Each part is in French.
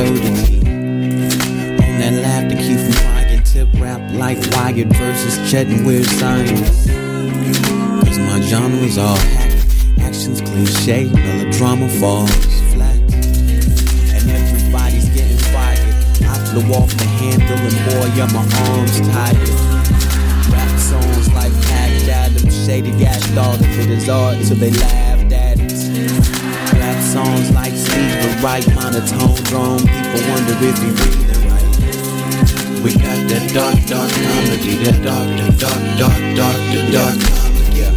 absurdity. On that laughter, keep from crying. Tip rap like Wyatt versus Chet and Weird Science. Cause my genre's all hack, actions cliche, melodrama falls flat. And everybody's getting fired. I flew off the handle and boy, yeah, my arms tired. Rap songs like Patch Adams, Shady Gas thought of it as art till they laughed at it. Rap songs like Steve the right monotone drum, people wonder if he breathing right. We got that dark, dark comedy, that dark, that dark, dark, dark, that dark comedy. Yeah.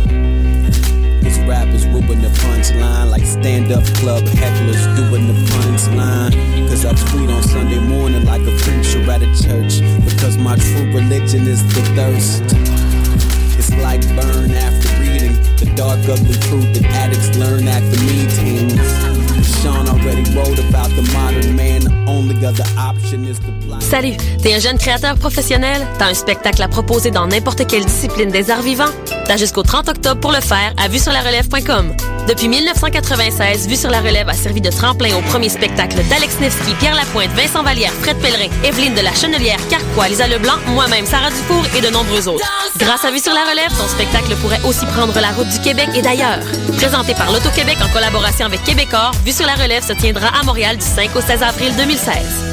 These rappers whooping the punchline like stand-up club hecklers doing the punchline. Cause I tweet on Sunday morning like a preacher at a church. Because my true religion is the thirst. It's like burn after reading the dark ugly truth that addicts learn after meetings. Salut, t'es un jeune créateur professionnel? T'as un spectacle à proposer dans n'importe quelle discipline des arts vivants? Jusqu'au 30 octobre pour le faire à vuesurlarelève.com. Depuis 1996, Vue sur la Relève a servi de tremplin au premier spectacle d'Alex Nevsky, Pierre Lapointe, Vincent Vallière, Fred Pellerin, Evelyne de la Chenelière, Carquois, Lisa Leblanc, moi-même, Sarah Dufour et de nombreux autres. Grâce à Vue sur la Relève, ton spectacle pourrait aussi prendre la route du Québec et d'ailleurs. Présenté par l'Auto-Québec en collaboration avec Québecor, Vue sur la Relève se tiendra à Montréal du 5 au 16 avril 2016.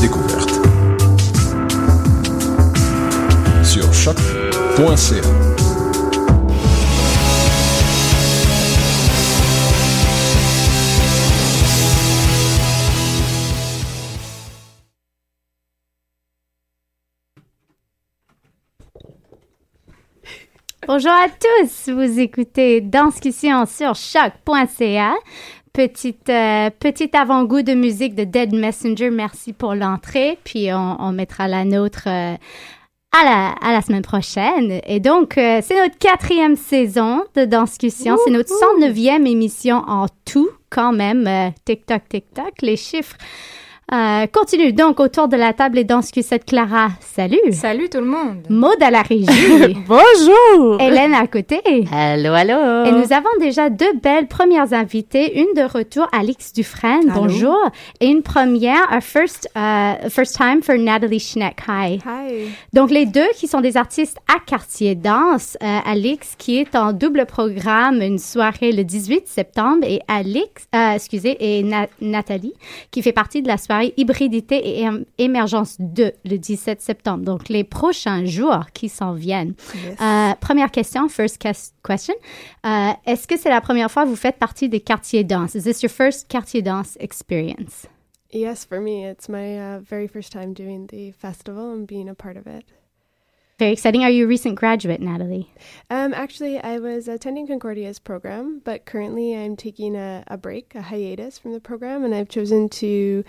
découverte. Sur choc.ca. Bonjour à tous, vous écoutez Danscussion sur choc.ca. Petite, euh, petit avant-goût de musique de Dead Messenger, merci pour l'entrée, puis on, on mettra la nôtre euh, à, la, à la semaine prochaine. Et donc, euh, c'est notre quatrième saison de Danscussion, c'est notre 109e émission en tout quand même. Tic-toc, tic-toc, les chiffres euh, continue donc autour de la table et dans ce que cette Clara. Salut. Salut tout le monde. Maud à la régie. Bonjour. Hélène à côté. Allô, allô. Et nous avons déjà deux belles premières invitées. Une de retour, Alix Dufresne. Allô. Bonjour. Et une première, a first, uh, first time for Natalie Schneck. Hi. Hi. Donc, les deux qui sont des artistes à Quartier Danse. Euh, Alix qui est en double programme une soirée le 18 septembre et Alix, euh, excusez, et Na- Nathalie qui fait partie de la soirée Hybridité et Émergence 2 le 17 septembre. Donc, les prochains jours qui s'en viennent. Yes. Euh, première question, first question. Euh, Est-ce que c'est la première fois que vous faites partie des quartiers danse? Is this your first quartier danse experience? Yes, for me, it's my uh, very first time doing the festival and being a part of it. Very exciting. Are you a recent graduate, Natalie? Um, actually, I was attending Concordia's program, but currently I'm taking a, a break, a hiatus from the program, and I've chosen to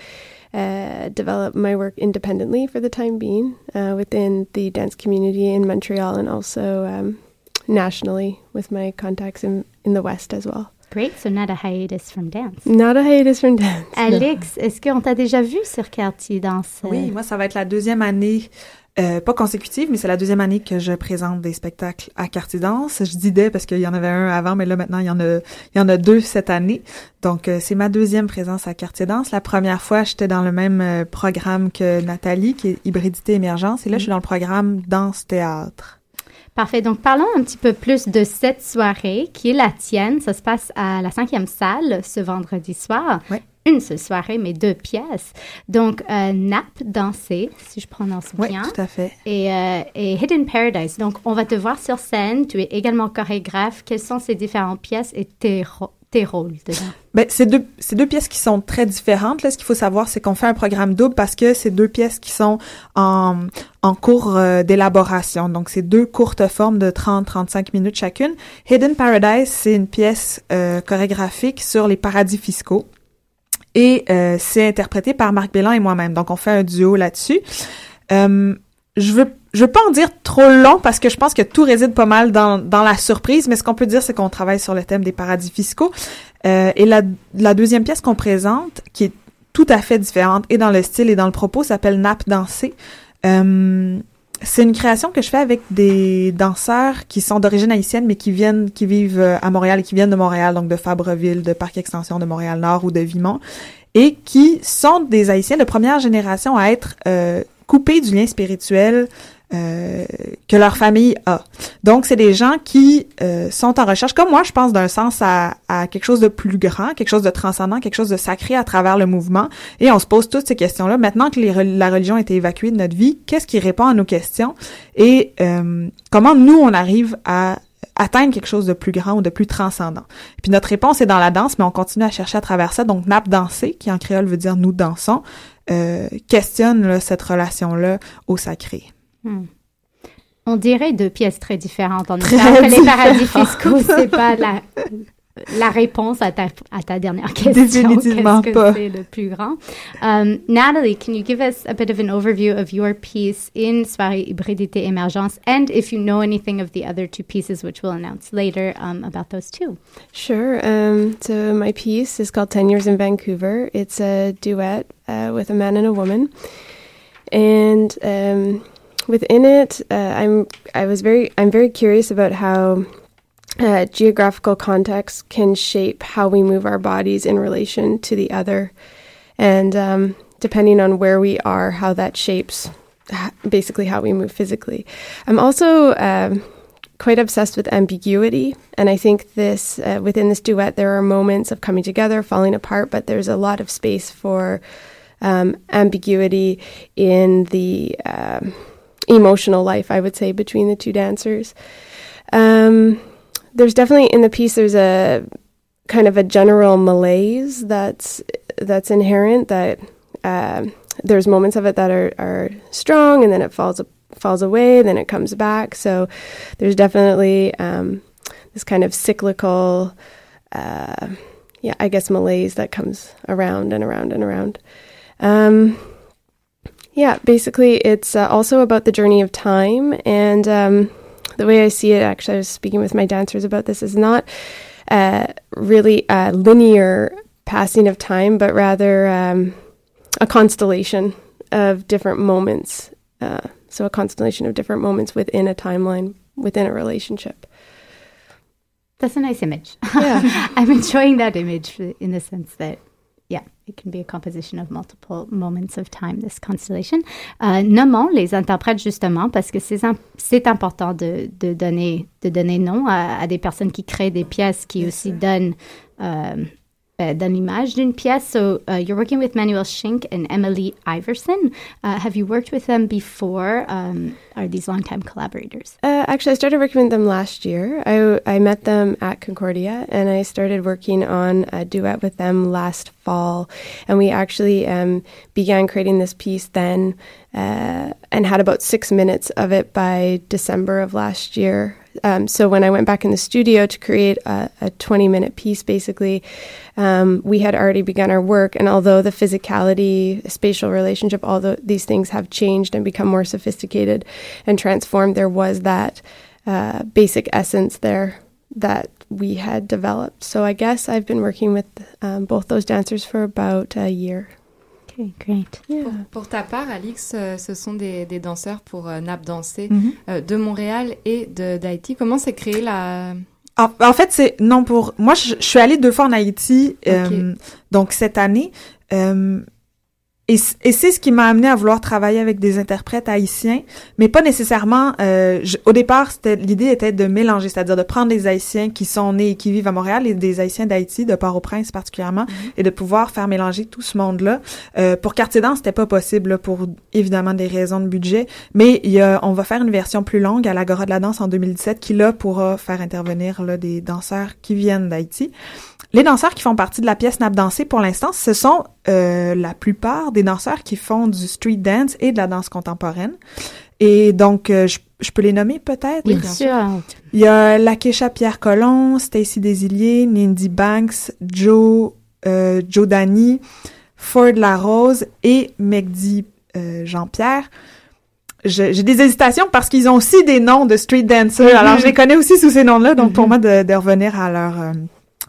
uh, develop my work independently for the time being uh, within the dance community in Montreal and also um, nationally with my contacts in, in the West as well. Great. So not a hiatus from dance. Not a hiatus from dance. no. Alex, est-ce qu'on t'a déjà vu sur quartier danse? Oui, moi, ça va être la deuxième année, euh, pas consécutive, mais c'est la deuxième année que je présente des spectacles à Quartier Danse. Je dis des parce qu'il y en avait un avant, mais là, maintenant, il y en a, il y en a deux cette année. Donc, euh, c'est ma deuxième présence à Quartier Danse. La première fois, j'étais dans le même euh, programme que Nathalie, qui est Hybridité Émergence. Et là, je suis dans le programme Danse-Théâtre. Parfait. Donc, parlons un petit peu plus de cette soirée qui est la tienne. Ça se passe à la cinquième salle ce vendredi soir. Ouais. Une seule soirée, mais deux pièces. Donc, euh, Nap, danser, si je prononce Oui, bien. tout à fait. Et, euh, et Hidden Paradise. Donc, on va te voir sur scène. Tu es également chorégraphe. Quelles sont ces différentes pièces et tes, rôles dedans? Ben, c'est deux, c'est deux pièces qui sont très différentes. Là, ce qu'il faut savoir, c'est qu'on fait un programme double parce que c'est deux pièces qui sont en, en cours euh, d'élaboration. Donc, c'est deux courtes formes de 30-35 minutes chacune. Hidden Paradise, c'est une pièce euh, chorégraphique sur les paradis fiscaux. Et euh, c'est interprété par Marc Bélan et moi-même. Donc, on fait un duo là-dessus. Euh, je veux je veux pas en dire trop long parce que je pense que tout réside pas mal dans, dans la surprise, mais ce qu'on peut dire, c'est qu'on travaille sur le thème des paradis fiscaux. Euh, et la, la deuxième pièce qu'on présente, qui est tout à fait différente et dans le style et dans le propos, s'appelle Nap danser. Euh, c'est une création que je fais avec des danseurs qui sont d'origine haïtienne, mais qui viennent, qui vivent euh, à Montréal et qui viennent de Montréal, donc de Fabreville, de Parc Extension de Montréal-Nord ou de Vimont, et qui sont des Haïtiens de première génération à être euh, coupés du lien spirituel euh, que leur famille a. Donc, c'est des gens qui euh, sont en recherche, comme moi, je pense, d'un sens à, quelque chose de plus grand, quelque chose de transcendant, quelque chose de sacré à travers le mouvement. Et on se pose toutes ces questions-là. Maintenant que la religion a évacuée de notre vie, qu'est-ce qui répond à nos questions? Et euh, comment nous, on arrive à atteindre quelque chose de plus grand ou de plus transcendant? Puis notre réponse est dans la danse, mais on continue à chercher à travers ça. Donc, nap danser, qui en créole veut dire nous dansons, questionne cette relation-là au sacré. Hmm. On dirait deux pièces très différentes. En Très que les paradis fiscaux, c'est pas la, la réponse à ta, à ta dernière question. Définitivement Qu'est-ce pas. que c'est le plus grand? Um, Natalie, can you give us a bit of an overview of your piece in Soirée Hybridité Émergence? And if you know anything of the other two pieces, which we'll announce later um, about those two? Sure. Um, so my piece is called 10 Years in Vancouver. It's a duet uh, with a man and a woman. And um, within it, uh, I'm I was very I'm very curious about how uh, geographical context can shape how we move our bodies in relation to the other, and um, depending on where we are, how that shapes basically how we move physically. I'm also um, quite obsessed with ambiguity, and I think this uh, within this duet there are moments of coming together, falling apart, but there's a lot of space for um, ambiguity in the um, emotional life, I would say, between the two dancers. Um, there's definitely in the piece there's a kind of a general malaise that's that's inherent that um there's moments of it that are, are strong and then it falls falls away then it comes back so there's definitely um, this kind of cyclical uh, yeah i guess malaise that comes around and around and around um, yeah basically it's uh, also about the journey of time and um, the way I see it, actually, I was speaking with my dancers about this, is not uh, really a linear passing of time, but rather um, a constellation of different moments. Uh, so, a constellation of different moments within a timeline, within a relationship. That's a nice image. Yeah. I'm enjoying that image in the sense that, it can be a composition of multiple moments of time, this constellation. Euh, nommons les interprètes justement parce que c'est im- c'est important de, de, donner, de donner nom à, à des personnes qui créent des pièces qui aussi donnent, euh, euh, donnent l'image d'une pièce. So uh, you're working with Manuel Schink and Emily Iverson. Uh, have you worked with them before? Um, are these longtime collaborators? Uh, actually, I started working with them last year. I, I met them at Concordia and I started working on a duet with them last fall. And we actually um, began creating this piece then uh, and had about six minutes of it by December of last year. Um, so when I went back in the studio to create a, a 20 minute piece, basically, um, we had already begun our work. And although the physicality, spatial relationship, all the, these things have changed and become more sophisticated and transformed, there was that uh, basic essence there that we had developed. So I guess I've been working with um, both those dancers for about a year. Okay, great. Yeah. Pour, pour ta part, Alix, euh, ce sont des, des danseurs pour euh, Nap Danser Mhm. euh, de Montréal et d'Haïti. Comment s'est créée la... En, en fait, c'est non pour moi. Je, je suis allée deux fois en Haïti, euh, donc cette année. euh, et, et c'est ce qui m'a amené à vouloir travailler avec des interprètes haïtiens, mais pas nécessairement. Euh, au départ, c'était l'idée était de mélanger, c'est-à-dire de prendre des Haïtiens qui sont nés et qui vivent à Montréal et des Haïtiens d'Haïti, de Port-au-Prince particulièrement, mm-hmm. et de pouvoir faire mélanger tout ce monde-là. Euh, pour Quartier Danse, c'était pas possible pour évidemment des raisons de budget, mais il y a, on va faire une version plus longue à l'Agora de la danse en 2017 qui là pourra faire intervenir là, des danseurs qui viennent d'Haïti. Les danseurs qui font partie de la pièce Nap Danser pour l'instant, ce sont euh, la plupart des danseurs qui font du street dance et de la danse contemporaine. Et donc, euh, je, je, peux les nommer peut-être? Oui, bien sûr. Il y a Lakesha Pierre Colomb, Stacy Desilliers, Nindy Banks, Joe, euh, Joe Dany, Ford Larose et Megdi euh, Jean-Pierre. J'ai des hésitations parce qu'ils ont aussi des noms de street dancers. Alors, je les connais aussi sous ces noms-là. Donc, pour mm-hmm. moi, de, de, revenir à leur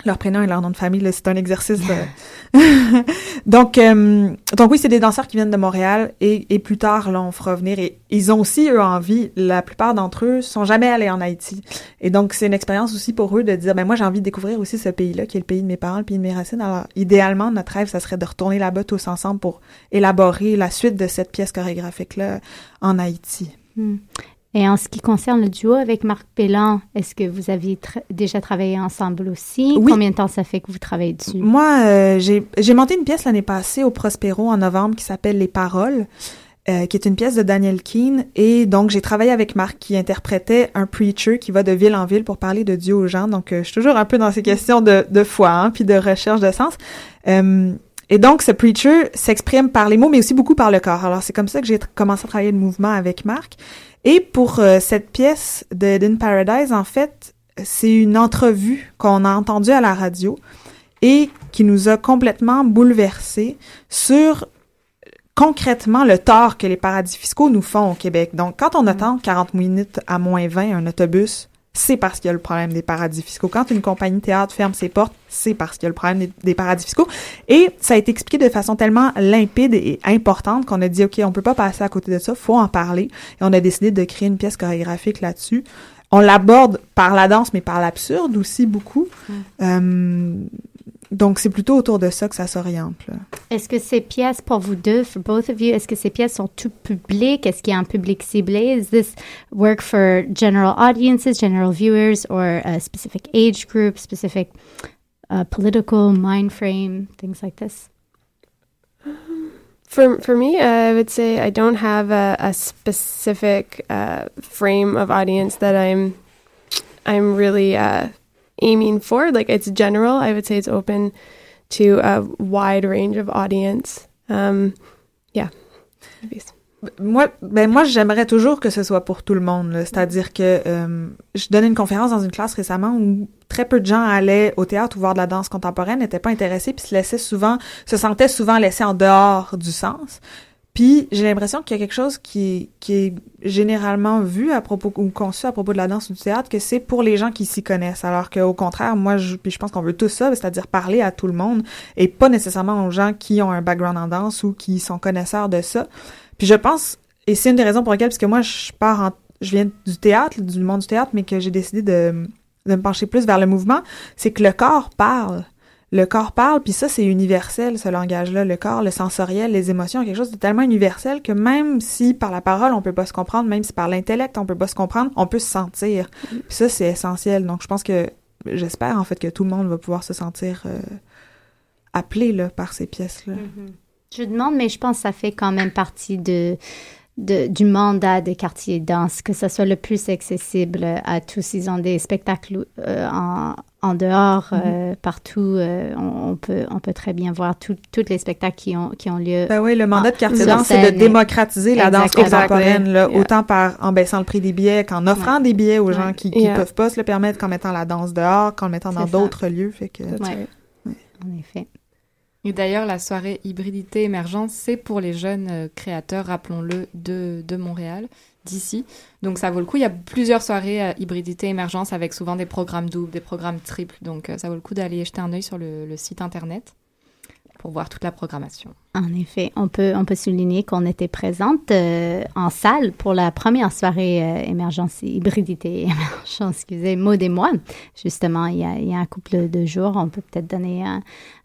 leur prénom et leur nom de famille, c'est un exercice. donc, euh, donc oui, c'est des danseurs qui viennent de Montréal et, et plus tard, là, on fera venir. Et ils ont aussi, eux, envie, la plupart d'entre eux sont jamais allés en Haïti. Et donc, c'est une expérience aussi pour eux de dire, ben moi, j'ai envie de découvrir aussi ce pays-là, qui est le pays de mes parents, le pays de mes racines. Alors, idéalement, notre rêve, ça serait de retourner là-bas tous ensemble pour élaborer la suite de cette pièce chorégraphique-là en Haïti. Hmm. Et en ce qui concerne le duo avec Marc Pellan, est-ce que vous aviez déjà travaillé ensemble aussi? Oui. Combien de temps ça fait que vous travaillez dessus? Moi, euh, j'ai monté une pièce l'année passée au Prospero en novembre qui s'appelle Les Paroles. Euh, qui est une pièce de Daniel Keane. Et donc, j'ai travaillé avec Marc qui interprétait un preacher qui va de ville en ville pour parler de Dieu aux gens. Donc, euh, je suis toujours un peu dans ces questions de, de foi, hein, puis de recherche de sens. Euh, et donc, ce preacher s'exprime par les mots, mais aussi beaucoup par le corps. Alors, c'est comme ça que j'ai commencé à travailler le mouvement avec Marc. Et pour euh, cette pièce de In Paradise, en fait, c'est une entrevue qu'on a entendue à la radio et qui nous a complètement bouleversés sur concrètement le tort que les paradis fiscaux nous font au Québec. Donc, quand on attend 40 minutes à moins 20 un autobus c'est parce qu'il y a le problème des paradis fiscaux. Quand une compagnie théâtre ferme ses portes, c'est parce qu'il y a le problème des, paradis fiscaux. Et ça a été expliqué de façon tellement limpide et importante qu'on a dit, OK, on peut pas passer à côté de ça, faut en parler. Et on a décidé de créer une pièce chorégraphique là-dessus. On l'aborde par la danse, mais par l'absurde aussi beaucoup. Mm. Euh, donc, c'est plutôt autour de ça que ça s'oriente. Est-ce que ces pièces, pour vous deux, for both of you, est-ce que ces pièces sont tout publiques? Est-ce qu'il y a un public ciblé? Is this work for general audiences, general viewers, or a specific age group, specific uh, political mind frame, things like this? For, for me, uh, I would say I don't have a, a specific uh, frame of audience that I'm I'm really uh, aiming for. Like it's general. I would say it's open to a wide range of audience. Um, yeah. Moi, ben moi, j'aimerais toujours que ce soit pour tout le monde. C'est-à-dire que euh, je donnais une conférence dans une classe récemment où très peu de gens allaient au théâtre ou voir de la danse contemporaine, n'étaient pas intéressés, puis se laissaient souvent, se sentaient souvent laissés en dehors du sens. Puis j'ai l'impression qu'il y a quelque chose qui, qui est généralement vu à propos ou conçu à propos de la danse ou du théâtre que c'est pour les gens qui s'y connaissent. Alors qu'au contraire, moi, je, puis je pense qu'on veut tout ça, c'est-à-dire parler à tout le monde et pas nécessairement aux gens qui ont un background en danse ou qui sont connaisseurs de ça. Puis je pense, et c'est une des raisons pour lesquelles, parce que moi, je pars en, je viens du théâtre, du monde du théâtre, mais que j'ai décidé de, de me pencher plus vers le mouvement, c'est que le corps parle le corps parle, puis ça, c'est universel, ce langage-là. Le corps, le sensoriel, les émotions, quelque chose de tellement universel que même si par la parole, on peut pas se comprendre, même si par l'intellect, on peut pas se comprendre, on peut se sentir. Puis ça, c'est essentiel. Donc, je pense que, j'espère, en fait, que tout le monde va pouvoir se sentir euh, appelé, là, par ces pièces-là. Mm-hmm. Je demande, mais je pense que ça fait quand même partie de de, du mandat des quartiers danse, que ce soit le plus accessible à tous. Ils ont des spectacles euh, en, en, dehors, euh, mm-hmm. partout. Euh, on, peut, on peut très bien voir tous les spectacles qui ont, qui ont lieu. Ben oui, le mandat de quartier danse, c'est de démocratiser la danse contemporaine, là, autant par en baissant le prix des billets qu'en offrant des billets aux gens qui ne peuvent pas se le permettre, qu'en mettant la danse dehors, qu'en le mettant dans d'autres lieux. Fait que, En effet. Et d'ailleurs, la soirée hybridité émergence, c'est pour les jeunes euh, créateurs, rappelons-le, de, de Montréal, d'ici. Donc ça vaut le coup. Il y a plusieurs soirées euh, hybridité émergence avec souvent des programmes doubles, des programmes triples. Donc euh, ça vaut le coup d'aller jeter un œil sur le, site internet pour voir toute la programmation. En effet, on peut, on peut souligner qu'on était présente euh, en salle pour la première soirée émergence, hybridité, émergence, excusez, Maud et moi. Justement, il y, a, il y a un couple de jours, on peut peut-être donner un,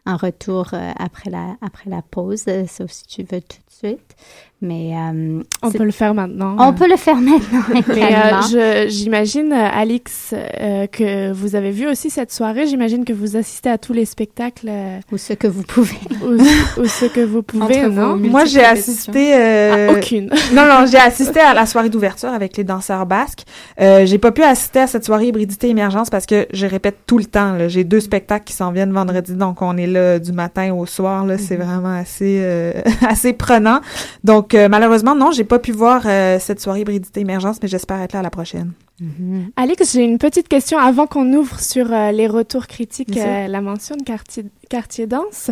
un retour euh, après, la, après la pause, sauf si tu veux tout de suite. Mais euh, on peut le faire maintenant. On peut le faire maintenant. Mais j'imagine, Alix, euh, que vous avez vu aussi cette soirée. J'imagine que vous assistez à tous les spectacles. ou ce que vous pouvez. Ou, ce que vous pouvez, non Moi, j'ai assisté. Euh... aucune. non, non, j'ai assisté à la soirée d'ouverture avec les danseurs basques. Euh, j'ai pas pu assister à cette soirée hybridité émergence parce que je répète tout le temps. J'ai deux spectacles qui s'en viennent vendredi, donc on est là du matin au soir. Là, c'est mhm. vraiment assez assez prenant. Donc euh, malheureusement, non, j'ai pas pu voir euh, cette soirée hybridité émergence, mais j'espère être là à la prochaine. Mm-hmm. Alix, j'ai une petite question avant qu'on ouvre sur euh, les retours critiques, la mention de quartier, quartier danse.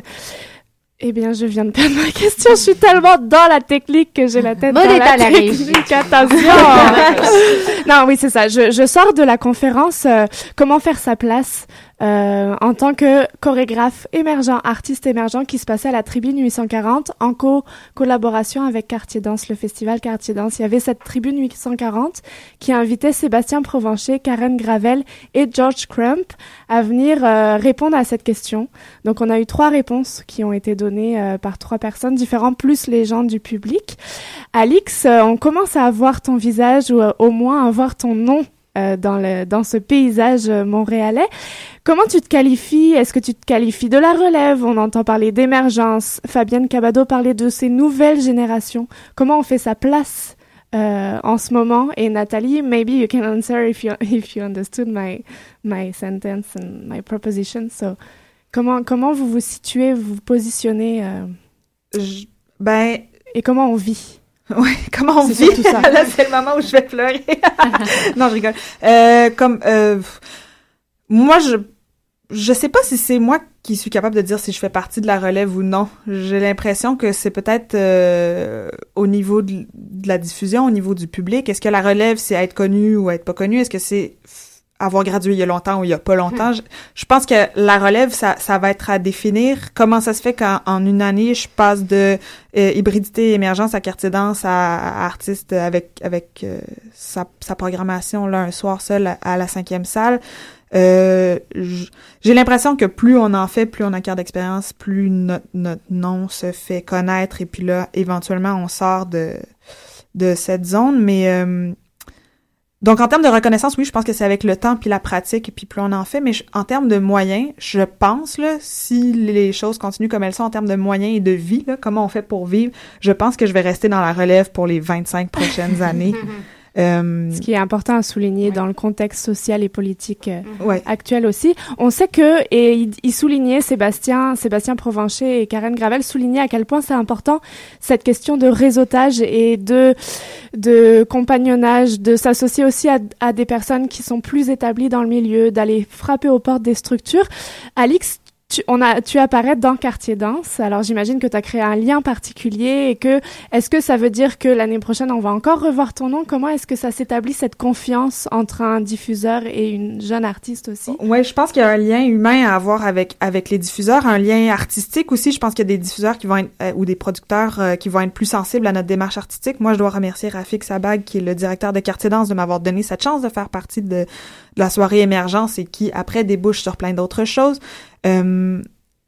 Eh bien, je viens de perdre ma question. Je suis tellement dans la technique que j'ai la tête dans la, la technique. Attention. non, oui, c'est ça. Je, je, sors de la conférence Comment faire sa place euh, en tant que chorégraphe émergent, artiste émergent qui se passait à la Tribune 840 en co-collaboration avec Quartier Danse, le festival Quartier Danse. Il y avait cette Tribune 840 qui a invité Sébastien Provencher, Karen Gravel et George Crump à venir euh, répondre à cette question. Donc on a eu trois réponses qui ont été données euh, par trois personnes différentes, plus les gens du public. Alix, on commence à voir ton visage ou au moins à voir ton nom dans, le, dans ce paysage montréalais. Comment tu te qualifies? Est-ce que tu te qualifies de la relève? On entend parler d'émergence. Fabienne Cabado parlait de ces nouvelles générations. Comment on fait sa place euh, en ce moment? Et Nathalie, maybe you can answer if you if you understood my my sentence and my proposition. So, comment comment vous vous situez, vous vous positionnez euh, Ben et comment on vit? oui, comment on vit? ça. Là, c'est le moment où je vais pleurer. non, je rigole. Euh, comme euh, moi, je je sais pas si c'est moi qui suis capable de dire si je fais partie de la relève ou non. J'ai l'impression que c'est peut-être euh, au niveau de, la diffusion, au niveau du public. Est-ce que la relève, c'est être connu ou être pas connu? Est-ce que c'est avoir gradué il y a longtemps ou il y a pas longtemps? Hmm. Je, pense que la relève, ça, ça va être à définir. Comment ça se fait qu'en une année, je passe de euh, hybridité émergence à quartier danse à, artiste avec avec euh, sa, sa programmation là un soir seul à la cinquième salle? Euh, j'ai l'impression que plus on en fait, plus on acquiert d'expérience, plus notre, notre, nom se fait connaître et puis là, éventuellement, on sort de, de cette zone. Mais euh, donc en termes de reconnaissance, oui, je pense que c'est avec le temps puis la pratique puis plus on en fait. Mais en termes de moyens, je pense là, si les choses continuent comme elles sont en termes de moyens et de vie, là, comment on fait pour vivre, je pense que je vais rester dans la relève pour les 25 prochaines années. Euh, Ce qui est important à souligner dans le contexte social et politique euh, actuel aussi. On sait que, et il, il, soulignait, Sébastien, Sébastien Provencher et Karen Gravel soulignaient à quel point c'est important cette question de réseautage et de, de compagnonnage, de s'associer aussi à, à des personnes qui sont plus établies dans le milieu, d'aller frapper aux portes des structures. Alix, tu, on a, tu apparais dans Quartier Danse, alors j'imagine que tu as créé un lien particulier et que, est-ce que ça veut dire que l'année prochaine, on va encore revoir ton nom? Comment est-ce que ça s'établit, cette confiance entre un diffuseur et une jeune artiste aussi? Oui, je pense qu'il y a un lien humain à avoir avec, avec les diffuseurs, un lien artistique aussi. Je pense qu'il y a des diffuseurs qui vont être, euh, ou des producteurs euh, qui vont être plus sensibles à notre démarche artistique. Moi, je dois remercier Rafik Sabag, qui est le directeur de Quartier Danse, de m'avoir donné cette chance de faire partie de, de la soirée émergence et qui, après, débouche sur plein d'autres choses. Euh,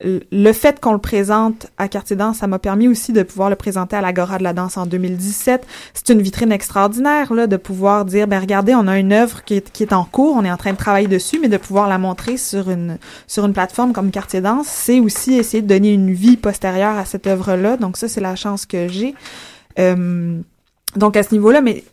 le fait qu'on le présente à Quartier Danse, ça m'a permis aussi de pouvoir le présenter à l'Agora de la danse en 2017. C'est une vitrine extraordinaire, là, de pouvoir dire, ben regardez, on a une œuvre qui est, en cours, on est en train de travailler dessus, mais de pouvoir la montrer sur une, sur une plateforme comme Quartier Danse, c'est aussi essayer de donner une vie postérieure à cette œuvre-là. Donc ça, c'est la chance que j'ai. Euh, donc à ce niveau-là, mais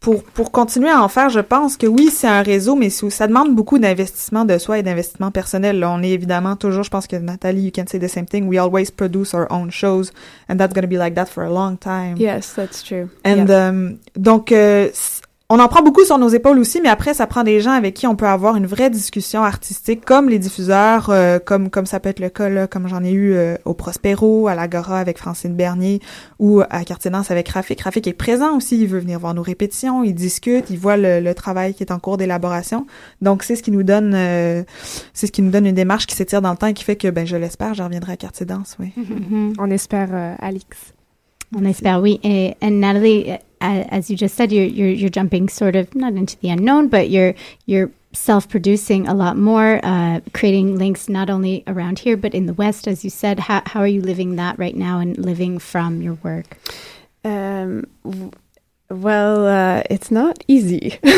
pour, pour continuer à en faire, je pense que oui, c'est un réseau, mais ça demande beaucoup d'investissement de soi et d'investissement personnel. Là, on est évidemment toujours, je pense que Nathalie, you can say the same thing. We always produce our own shows, and that's going to be like that for a long time. Yes, that's true. And um, donc, euh, on en prend beaucoup sur nos épaules aussi, mais après, ça prend des gens avec qui on peut avoir une vraie discussion artistique, comme les diffuseurs, euh, comme comme ça peut être le cas, comme j'en ai eu euh, au Prospero, à l'Agora avec Francine Bernier, ou à Quartier Danse avec Rafik. Rafik est présent aussi, il veut venir voir nos répétitions, il discute, il voit le, le travail qui est en cours d'élaboration. Donc, c'est ce qui nous donne euh, c'est ce qui nous donne une démarche qui s'étire dans le temps et qui fait que, ben, je l'espère, je reviendrai à Quartier Danse, oui. On espère, Alix. On espère, oui. Et, and Natalie, as you just said, you're, you're, you're jumping sort of not into the unknown, but you're you're self-producing a lot more, uh, creating links not only around here but in the West, as you said. How how are you living that right now and living from your work? Um, well, uh, it's not easy.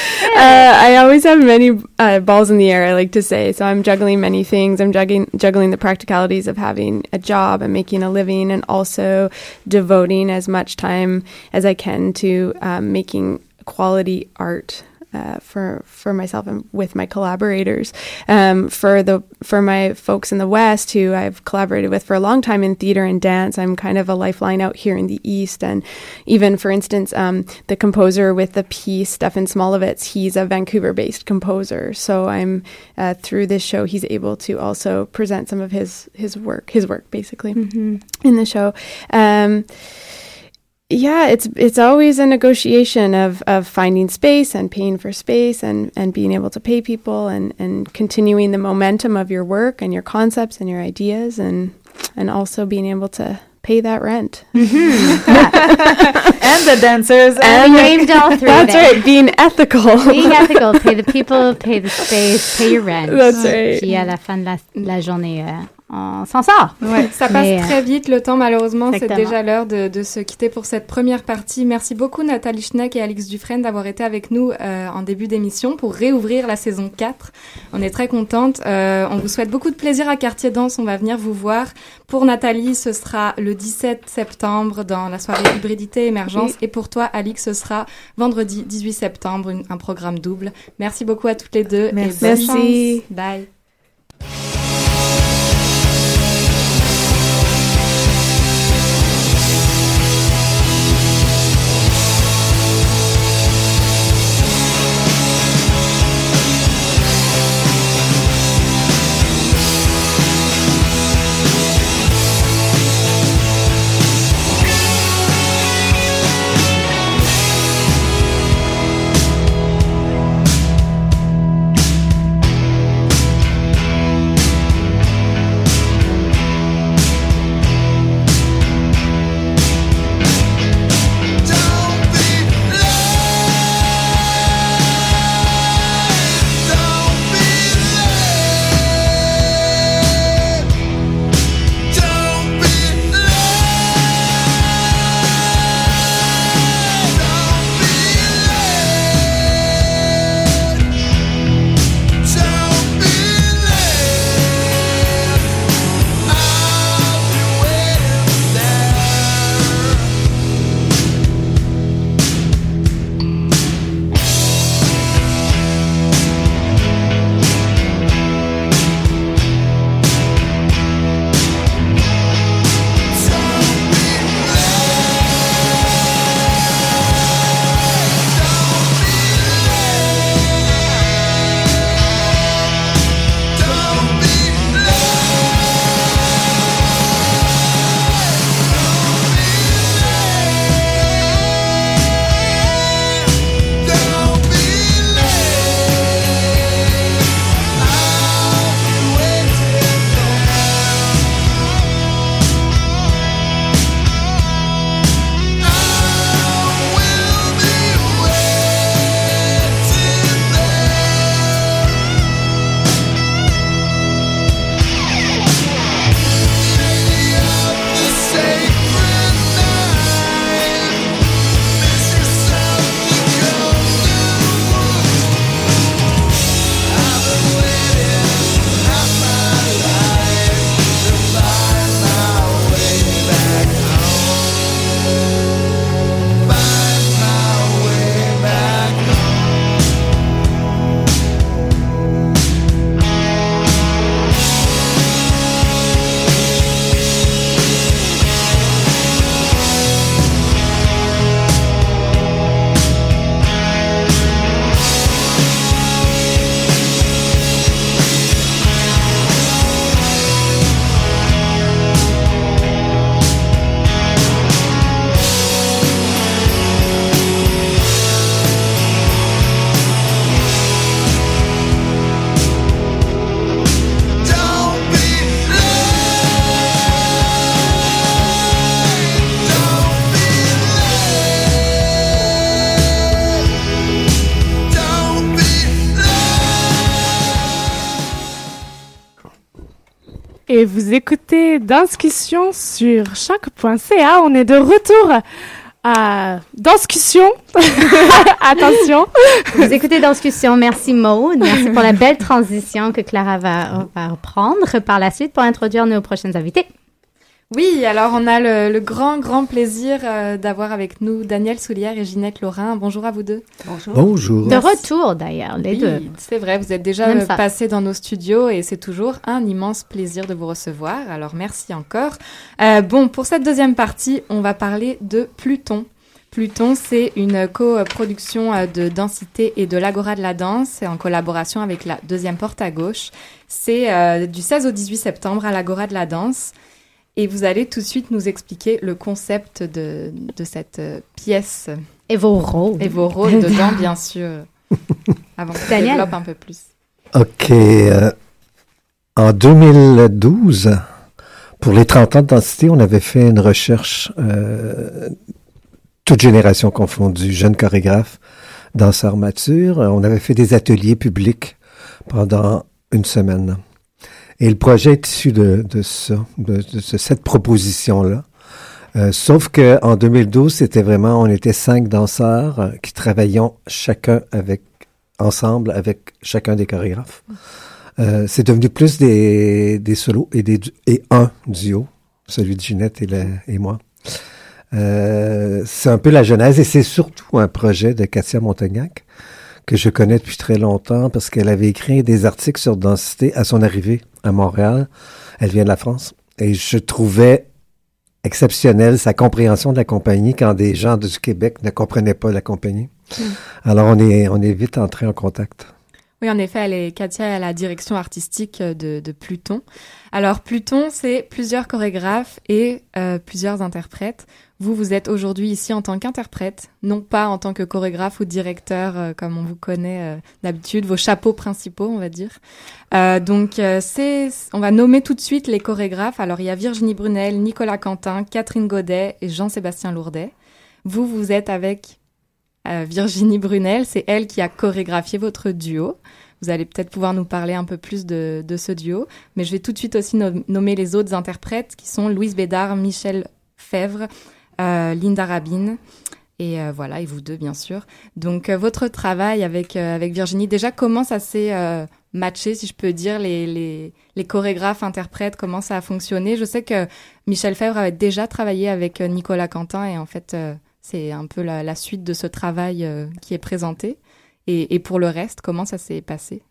Uh, I always have many uh, balls in the air. I like to say, so I'm juggling many things. I'm juggling juggling the practicalities of having a job and making a living, and also devoting as much time as I can to um, making quality art uh, for for myself and with my collaborators. Um, for the for my folks in the West who I've collaborated with for a long time in theater and dance, I'm kind of a lifeline out here in the East. And even for instance, um, the composer with the piece, Stefan Smolovitz, he's a Vancouver-based composer. So I'm uh, through this show, he's able to also present some of his his work, his work basically mm-hmm. in the show. Um, yeah, it's it's always a negotiation of, of finding space and paying for space and, and being able to pay people and, and continuing the momentum of your work and your concepts and your ideas and and also being able to pay that rent. Mm-hmm. and the dancers and, named all three. That's right, being ethical. being ethical, pay the people, pay the space, pay your rent. That's right. Puis à la fin de la, la journée, euh, on s'en sort. Ouais, ça passe Mais, très vite le temps malheureusement, c'est déjà l'heure de, de, se quitter pour cette première partie. Merci beaucoup Nathalie Schneck et Alix Dufresne d'avoir été avec nous euh, en début d'émission pour réouvrir la saison 4. On est très contente. Euh, on vous souhaite beaucoup de plaisir à Quartier Danse, on va venir vous voir. Pour Nathalie, ce sera le 17 septembre dans la soirée Hybridité Émergence oui. et pour toi Alix, ce sera vendredi 18 septembre, une, un programme double. Merci beaucoup à toutes les deux Merci. et bonne Merci. chance. Bye. Et vous écoutez Discussion sur choc.ca. On est de retour à Discussion. Attention. Vous écoutez Discussion. Merci Maud. Merci pour la belle transition que Clara va, va reprendre par la suite pour introduire nos prochaines invités. Oui, alors on a le, grand, grand plaisir euh, d'avoir avec nous Daniel Soulière et Ginette Laurin. Bonjour à vous deux. Bonjour. Bonjour. De retour d'ailleurs, les deux. C'est vrai, vous êtes déjà passés dans nos studios et c'est toujours un immense plaisir de vous recevoir. Alors merci encore. Euh, bon, pour cette deuxième partie, on va parler de Pluton. Pluton, c'est une coproduction euh, de Densité et de l'Agora de la Danse, en collaboration avec la deuxième porte à gauche. C'est du 16 au 18 septembre à l'Agora de la Danse. Et vous allez tout de suite nous expliquer le concept de, de cette euh, pièce. Et vos rôles. Et vos rôles dedans, bien sûr. Avant que Daniel. développe un peu plus. OK. Euh, en 2012, pour les 30 ans de densité, on avait fait une recherche, euh, toute génération confondue, jeunes chorégraphes, danseurs matures. On avait fait des ateliers publics pendant une semaine. Et le projet est issu de, de ça, de, cette proposition-là. Euh, sauf que en 2012, c'était vraiment, on était cinq danseurs euh, qui travaillions chacun avec ensemble avec chacun des chorégraphes. Euh, c'est devenu plus des, des solos et des et un duo, celui de Ginette et, et moi. Euh, c'est un peu la genèse et c'est surtout un projet de Katia Montagnac que je connais depuis très longtemps parce qu'elle avait écrit des articles sur densité à son arrivée à Montréal. Elle vient de la France. Et je trouvais exceptionnel sa compréhension de la compagnie quand des gens du Québec ne comprenaient pas la compagnie. Hmm. Alors on est, on est vite entré en contact. Oui, en effet, elle est Katia à la direction artistique de, de Pluton. Alors Pluton, c'est plusieurs chorégraphes et euh, plusieurs interprètes. Vous, vous êtes aujourd'hui ici en tant qu'interprète, non pas en tant que chorégraphe ou directeur euh, comme on vous connaît euh, d'habitude, vos chapeaux principaux, on va dire. donc c'est, on va nommer tout de suite les chorégraphes. Alors il y a Virginie Brunel, Nicolas Quentin, Catherine Godet et Jean-Sébastien Lourdet. Vous, vous êtes avec Virginie Brunel, c'est elle qui a chorégraphié votre duo. Vous allez peut-être pouvoir nous parler un peu plus de, ce duo, mais je vais tout de suite aussi nommer les autres interprètes qui sont Louise Bédard, Michel Fèvre, euh, Linda Rabin. Et euh, voilà, et vous deux, bien sûr. Donc, euh, votre travail avec, avec Virginie, déjà, comment ça s'est matché, si je peux dire, les, les, les, chorégraphes, interprètes, comment ça a fonctionné? Je sais que Michel Fèvre avait déjà travaillé avec Nicolas Quentin, et en fait, c'est un peu la, suite de ce travail euh, qui est présenté. Et, pour le reste, comment ça s'est passé?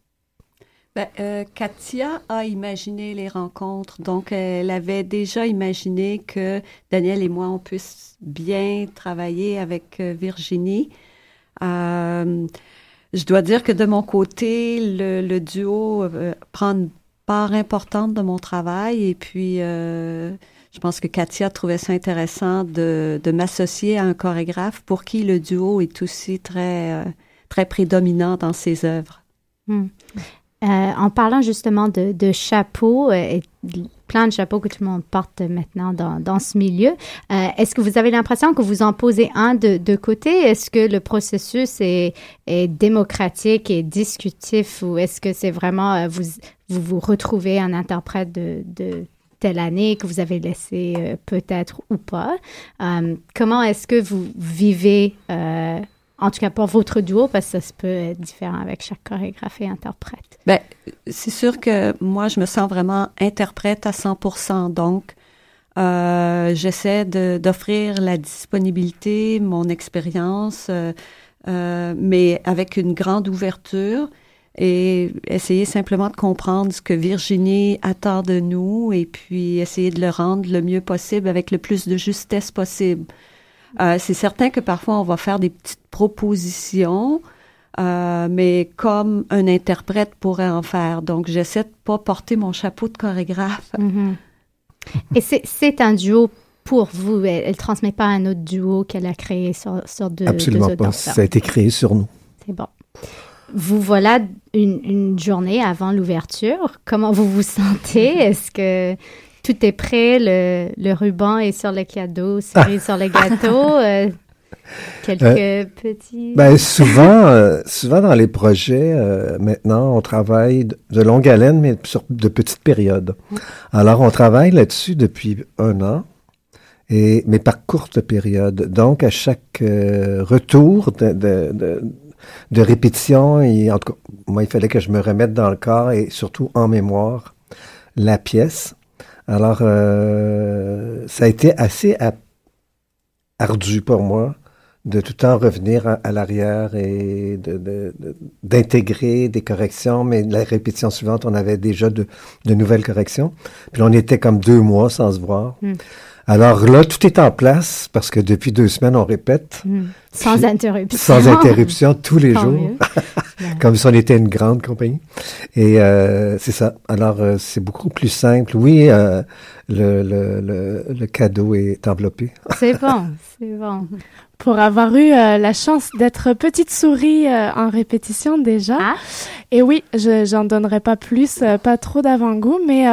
Ben, euh, Katia a imaginé les rencontres, donc elle avait déjà imaginé que Daniel et moi, on puisse bien travailler avec euh, Virginie. je dois dire que de mon côté, le, duo prend une part importante de mon travail et puis je pense que Katia trouvait ça intéressant de, m'associer à un chorégraphe pour qui le duo est aussi très, euh, très prédominant dans ses œuvres. Hmm. Euh, en parlant justement de, chapeaux, euh, et plein de chapeaux que tout le monde porte maintenant dans, ce milieu, est-ce que vous avez l'impression que vous en posez un de, côté? Est-ce que le processus est, démocratique et discutif ou est-ce que c'est vraiment, vous, vous retrouvez un interprète de, telle année que vous avez laissé euh, peut-être ou pas? Euh, comment est-ce que vous vivez, euh, en tout cas pour votre duo, parce que ça peut être différent avec chaque chorégraphe et interprète? Bien, c'est sûr que moi, je me sens vraiment interprète à 100% donc j'essaie d'offrir la disponibilité, mon expérience, mais avec une grande ouverture et essayer simplement de comprendre ce que Virginie attend de nous et puis essayer de le rendre le mieux possible avec le plus de justesse possible. Euh, c'est certain que parfois on va faire des petites propositions, euh, mais comme un interprète pourrait en faire. Donc j'essaie de pas porter mon chapeau de chorégraphe. Mm-hmm. Et c'est un duo pour vous. Elle, ne transmet pas un autre duo qu'elle a créé sur, sur deux, Absolument pas. Ça a été créé sur nous. C'est bon. Vous voilà une, journée avant l'ouverture. Comment vous vous sentez? Est-ce que tout est prêt? Le, ruban est sur le cadeau, cerise sur le gâteau? Euh, Quelques petits... Ben, souvent, souvent dans les projets, maintenant, on travaille de, longue haleine, mais sur de petites périodes. Alors, on travaille là-dessus depuis un an. Et, mais par courte période. Donc, à chaque retour de, de, de, de répétition, et, en tout cas, moi, il fallait que je me remette dans le corps et surtout en mémoire la pièce. Alors, euh, ça a été assez ardu pour moi de tout le temps revenir à, l'arrière et d'intégrer de, des corrections, mais la répétition suivante, on avait déjà de, nouvelles corrections. Puis on était comme deux mois sans se voir. Hmm. Alors là, tout est en place parce que depuis deux semaines, on répète. Hmm. Sans interruption. Sans interruption, tous les jours. Comme si on était une grande compagnie. Et euh, c'est ça. Alors, euh, c'est beaucoup plus simple. Oui, euh, le, le, le, le, cadeau est enveloppé. C'est bon, c'est bon. Pour avoir eu la chance d'être petite souris en répétition déjà. Ah. Et oui, je j'en donnerai pas plus, pas trop d'avant-goût, mais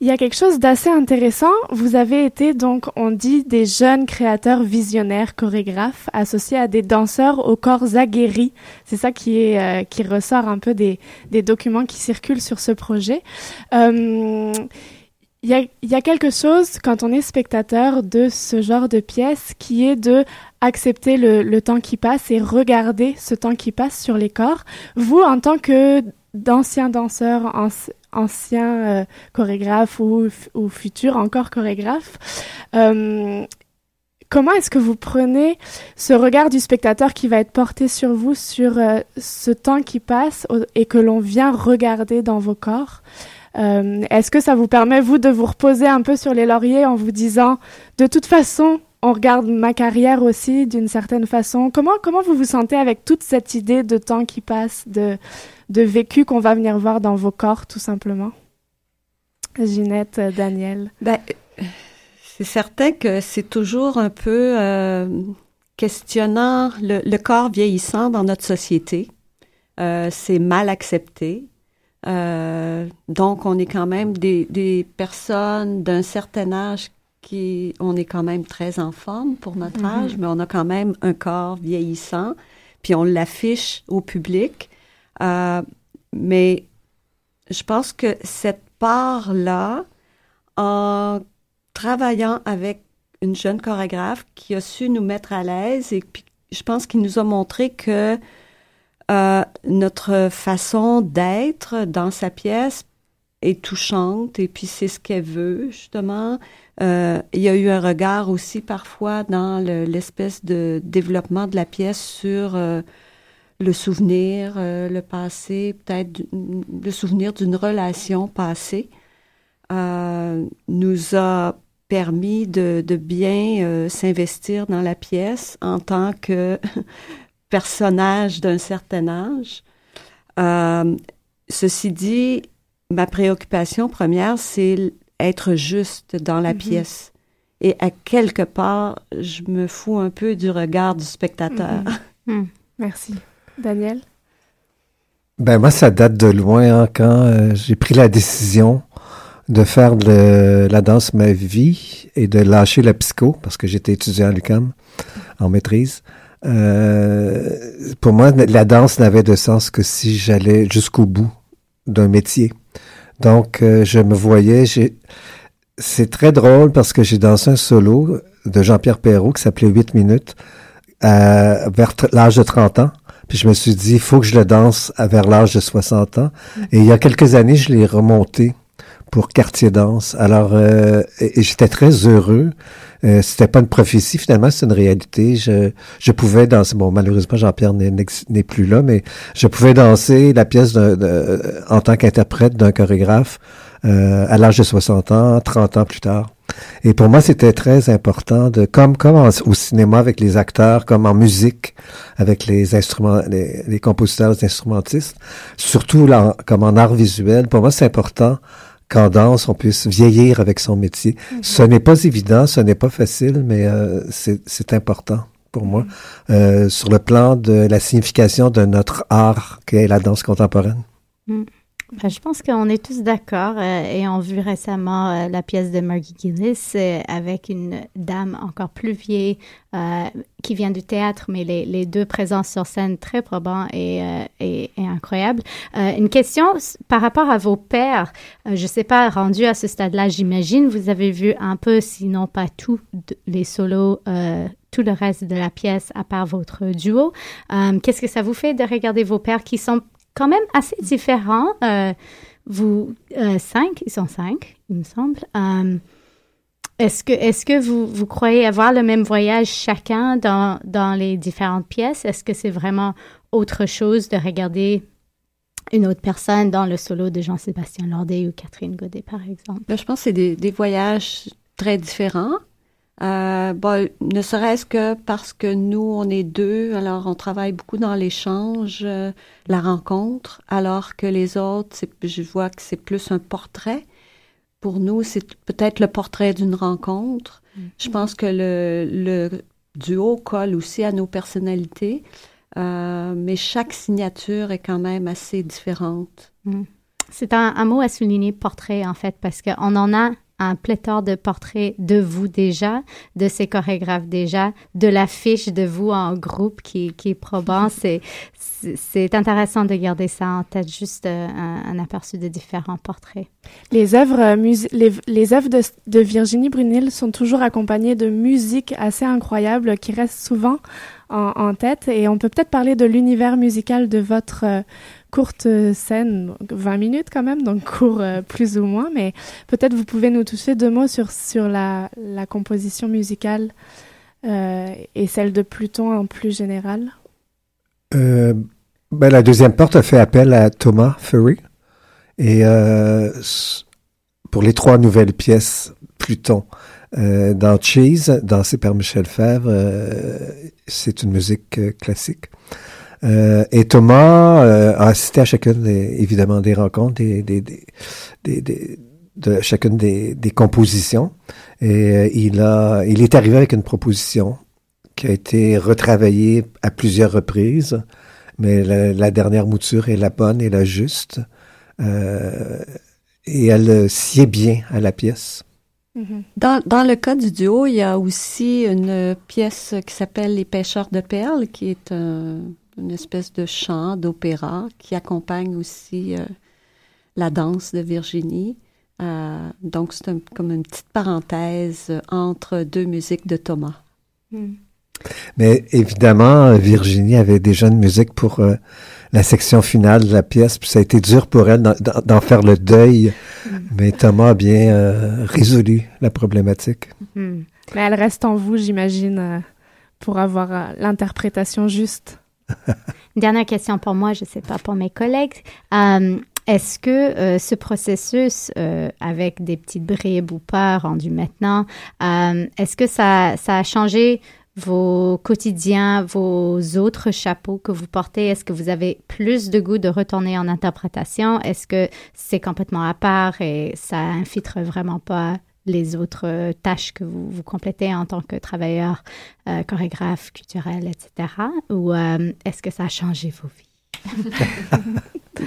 il y a quelque chose d'assez intéressant. Vous avez été donc, on dit, des jeunes créateurs visionnaires, chorégraphes, associés à des danseurs au corps aguerris. C'est ça qui est euh, qui ressort un peu des, des documents qui circulent sur ce projet. Euh, il y, a, y a quelque chose quand on est spectateur de ce genre de pièce qui est de accepter le, le temps qui passe et regarder ce temps qui passe sur les corps. Vous, en tant que d'anciens danseurs, anciens euh, chorégraphes ou, ou, futurs encore chorégraphes. Euh, comment est-ce que vous prenez ce regard du spectateur qui va être porté sur vous, sur euh, ce temps qui passe et que l'on vient regarder dans vos corps? Est-ce que ça vous permet, vous, de vous reposer un peu sur les lauriers en vous disant, de toute façon, on regarde ma carrière aussi d'une certaine façon. Comment, comment vous vous sentez avec toute cette idée de temps qui passe, de, de vécu qu'on va venir voir dans vos corps, tout simplement? Ginette, euh, Daniel. Ben, c'est certain que c'est toujours un peu euh, questionnant le, corps vieillissant dans notre société. Euh, c'est mal accepté. donc, on est quand même des, des personnes d'un certain âge qui, on est quand même très en forme pour notre mm-hmm. âge, mais on a quand même un corps vieillissant, puis on l'affiche au public. Euh, mais je pense que cette part-là, en travaillant avec une jeune chorégraphe qui a su nous mettre à l'aise et puis je pense qu'il nous a montré que euh, notre façon d'être dans sa pièce touchante et puis c'est ce qu'elle veut justement. Euh, il y a eu un regard aussi parfois dans l'espèce de développement de la pièce sur euh, le souvenir, euh, le passé, peut-être le souvenir d'une relation passée, nous a permis de, de bien s'investir dans la pièce en tant que personnage d'un certain âge. ceci dit, ma préoccupation première, c'est être juste dans la mm-hmm. pièce. Et à quelque part, je me fous un peu du regard du spectateur. Mm-hmm. Mm. Merci. Daniel? Ben moi, ça date de loin hein, quand euh, j'ai pris la décision de faire de la danse ma vie et de lâcher la psycho parce que j'étais étudiant à l'UQAM en maîtrise. Euh, pour moi, la danse n'avait de sens que si j'allais jusqu'au bout d'un métier. Donc, euh, je me voyais, c'est très drôle parce que j'ai dansé un solo de Jean-Pierre Perrault qui s'appelait 8 minutes vers l'âge de 30 ans. Puis je me suis dit, il faut que je le danse vers l'âge de 60 ans. Et il y a quelques années, je l'ai remonté pour Quartier Danse. Alors, euh, et, j'étais très heureux. Euh, c'était pas une prophétie, finalement, c'est une réalité. Je, je pouvais danser. Bon, malheureusement, Jean-Pierre n'est plus là, mais je pouvais danser la pièce de, en tant qu'interprète d'un chorégraphe euh, à l'âge de 60 ans, 30 ans plus tard. Et pour moi, c'était très important de, comme, comme au cinéma avec les acteurs, comme en musique avec les instruments, les, compositeurs, les instrumentistes, surtout là, comme en art visuel. Pour moi, c'est important qu'en danse, on puisse vieillir avec son métier. Mm-hmm. Ce n'est pas évident, ce n'est pas facile, mais euh, c'est important pour moi, mm-hmm. euh, sur le plan de la signification de notre art qu'est la danse contemporaine. Mm. Ben, je pense qu'on est tous d'accord euh, et on a vu récemment euh, la pièce de Margie Gillis euh, avec une dame encore plus vieille qui vient du théâtre, mais les, deux présences sur scène très probants et, et, et incroyables. une question par rapport à vos pères. je ne sais pas, rendu à ce stade-là, j'imagine, vous avez vu un peu, sinon pas tout, les solos tout le reste de la pièce à part votre duo. Qu'est-ce que ça vous fait de regarder vos pères qui sont quand même assez différents. Euh, vous, euh, cinq, ils sont cinq, il me semble. Euh, est-ce que, est-ce que vous, vous croyez avoir le même voyage chacun dans, dans les différentes pièces? Est-ce que c'est vraiment autre chose de regarder une autre personne dans le solo de Jean-Sébastien Lordet ou Catherine Godet, par exemple? je pense que c'est des voyages très différents. Euh, bon, ne serait-ce que parce que nous, on est deux, alors on travaille beaucoup dans l'échange, euh, la rencontre, alors que les autres, je vois que c'est plus un portrait. Pour nous, c'est peut-être le portrait d'une rencontre. Mm. Je pense que le, le, duo colle aussi à nos personnalités, euh, mais chaque signature est quand même assez différente. Mm. C'est un, un, mot à souligner, portrait, en fait, parce qu'on en a un pléthore de portraits de vous déjà, de ces chorégraphes déjà, de l'affiche de vous en groupe qui, qui est probant. C'est, c'est intéressant de garder ça en tête, juste euh, un, aperçu de différents portraits. Les œuvres, euh, les, les œuvres de, de, Virginie Brunel sont toujours accompagnées de musique assez incroyable qui reste souvent en, tête. Et on peut peut-être parler de l'univers musical de votre euh, courte scène, 20 minutes quand même, donc court euh, plus ou moins, mais peut-être vous pouvez nous toucher deux mots sur, sur la, composition musicale euh, et celle de Pluton en plus général. Ben, la deuxième porte a fait appel à Thomas Furry et pour les trois nouvelles pièces Pluton. Dans Cheese, dansé par Michel Fèvre, c'est une musique classique. Euh, et Thomas euh, a assisté à chacune, des, évidemment, des rencontres, des, des, des, de chacune des, compositions. Et euh, il, a, il est arrivé avec une proposition qui a été retravaillée à plusieurs reprises, mais la, dernière mouture est la bonne et la juste. et elle sied bien à la pièce. Mm-hmm. Dans, dans, le cas du duo, il y a aussi une pièce qui s'appelle Les pêcheurs de perles, qui est un, une espèce de chant d'opéra qui accompagne aussi euh, la danse de Virginie. Euh, donc, c'est comme une petite parenthèse entre deux musiques de Thomas. Hmm. Mais évidemment, Virginie avait déjà une musique pour euh, la section finale de la pièce, puis ça a été dur pour elle d'en faire le deuil. Hmm. Mais Thomas a bien résolu la problématique. Hmm. Mais elle reste en vous, j'imagine, pour avoir l'interprétation juste. Dernière question pour moi, je ne sais pas pour mes collègues. Euh, est-ce que euh, ce processus, euh, avec des petites bribes ou pas rendues maintenant, est-ce que ça, ça a changé vos quotidiens, vos autres chapeaux que vous portez? Est-ce que vous avez plus de goût de retourner en interprétation? Est-ce que c'est complètement à part et ça infiltre vraiment pas les autres tâches que vous, vous complétez en tant que travailleur, euh, chorégraphe, culturel, etc. Ou euh, est-ce que ça a changé vos vies?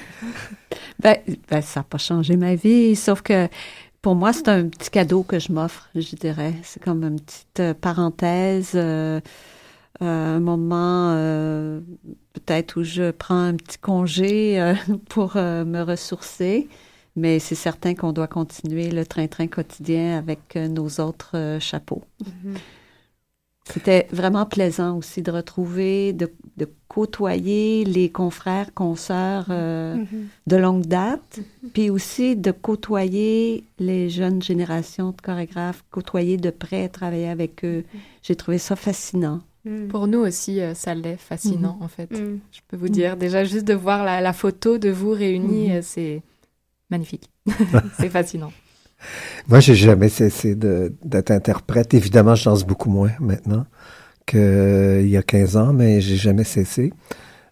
ben, ben, ça n'a pas changé ma vie, sauf que pour moi, c'est un petit cadeau que je m'offre, je dirais. C'est comme une petite parenthèse, un moment peut-être où je prends un petit congé pour me ressourcer. Mais c'est certain qu'on doit continuer le train-train quotidien avec euh, nos autres euh, chapeaux. Mm-hmm. C'était vraiment plaisant aussi de retrouver, de, côtoyer les confrères, consoeurs euh, mm-hmm. de longue date, mm-hmm. puis aussi de côtoyer les jeunes générations de chorégraphes, côtoyer de près, travailler avec eux. J'ai trouvé ça fascinant. Mm. Pour nous aussi, ça l'est fascinant, en fait. Mm. Je peux vous dire, déjà, juste de voir la, la photo de vous réunis, c'est magnifique. c'est fascinant. Moi, j'ai jamais cessé d'être interprète. Évidemment, je danse beaucoup moins maintenant qu'il y a 15 ans, mais j'ai jamais cessé.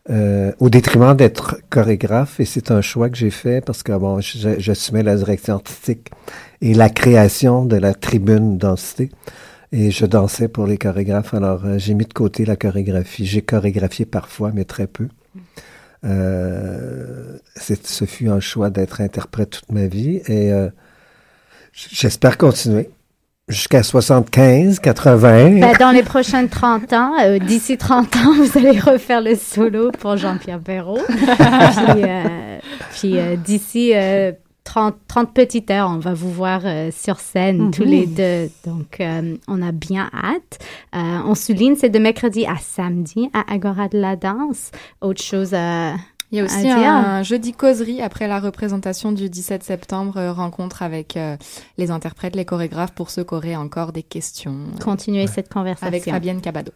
Euh, au détriment d'être chorégraphe, et c'est un choix que j'ai fait parce que bon, j'assumais la direction artistique et la création de la tribune densité. Et je dansais pour les chorégraphes. Alors, euh, j'ai mis de côté la chorégraphie. J'ai chorégraphié parfois, mais très peu. Euh, ce fut un choix d'être interprète toute ma vie et euh, j'espère continuer jusqu'à 75, 80. Ben, dans les prochaines 30 ans, euh, d'ici 30 ans, vous allez refaire le solo pour Jean-Pierre Perrault. puis, euh, puis euh, d'ici 30, 30 petites heures, on va vous voir sur scène tous les deux. Donc, on a bien hâte. on souligne, c'est de mercredi à samedi à Agora de la danse. Autre chose à il y a aussi un, jeudi causerie après la représentation du 17 septembre, euh, rencontre avec euh, les interprètes, les chorégraphes pour ceux qui auraient encore des questions. Continuer cette conversation. Avec Fabienne Cabado.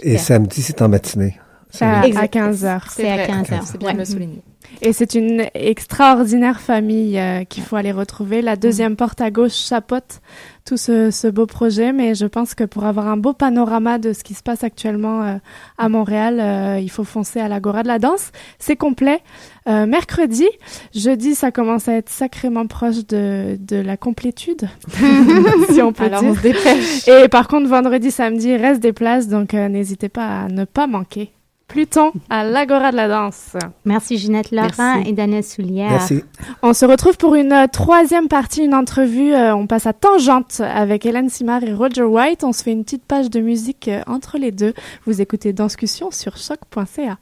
Et samedi, c'est en matinée. À 15h. C'est à 15h. C'est bien de le souligner. Et c'est une extraordinaire famille euh, qu'il faut aller retrouver. La deuxième porte à gauche chapeaute tout ce, beau projet, mais je pense que pour avoir un beau panorama de ce qui se passe actuellement euh, à Montréal, euh, il faut foncer à l'Agora de la danse. C'est complet. mercredi, jeudi, ça commence à être sacrément proche de, de la complétude, si on peut Alors dire. On se dépêche. Et par contre, vendredi, samedi, il reste des places, donc n'hésitez pas à ne pas manquer. Pluton à l'Agora de la danse. Merci Ginette Laurent et Daniel Soulière. Merci. On se retrouve pour une euh, troisième partie, une entrevue. Euh, on passe à Tangente avec Hélène Simard et Roger White. On se fait une petite page de musique euh, entre les deux. Vous écoutez Danscussion sur choc.ca.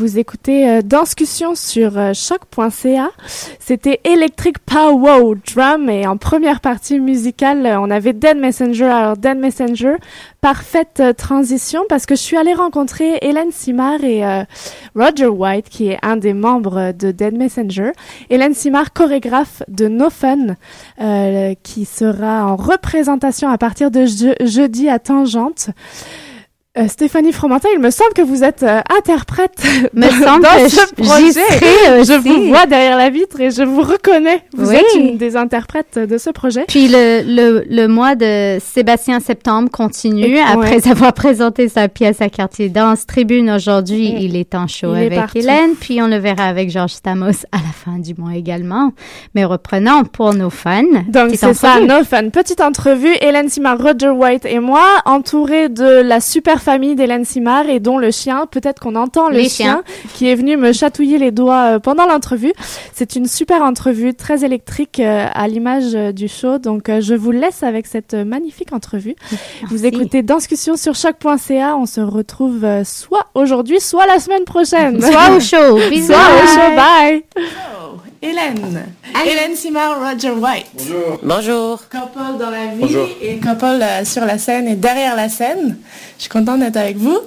vous écoutez euh, Danscussion sur euh, choc.ca. C'était Electric Power Drum et en première partie musicale, euh, on avait Dead Messenger. Alors Dead Messenger, parfaite transition parce que je suis allée rencontrer Hélène Simard et Roger White qui est un des membres de Dead Messenger. Hélène Simard, chorégraphe de No Fun, qui sera en représentation à partir de jeudi à Tangente. Euh, Stéphanie Fromentin, il me semble que vous êtes euh, interprète me semble dans ce projet. Je vous vois derrière la vitre et je vous reconnais. Vous êtes une des interprètes de ce projet. Puis le, le, le mois de Sébastien Septembre continue. Après avoir présenté sa pièce à Quartier Danse Tribune aujourd'hui, il est en show avec Hélène. Puis on le verra avec Georges Stamos à la fin du mois également. Mais reprenons pour nos fans. Donc c'est ça, nos fans. Petite entrevue, Hélène Simard, Roger White et moi, entourés de la super famille d'Hélène Simard et dont le chien, peut-être qu'on entend le chien, qui est venu me chatouiller les doigts euh, pendant l'entrevue. C'est une super entrevue, très électrique euh, à l'image euh, du show. Donc je vous laisse avec cette magnifique entrevue. Vous écoutez Danscussion sur choc.ca. On se retrouve soit aujourd'hui, soit la semaine prochaine. soit au show. Bisous. Soit au show. Bye. Hélène. Hélène Simard, Roger White. Bonjour. Bonjour. Couple dans la vie et couple sur la scène et derrière la scène. Je suis contente d'être avec vous.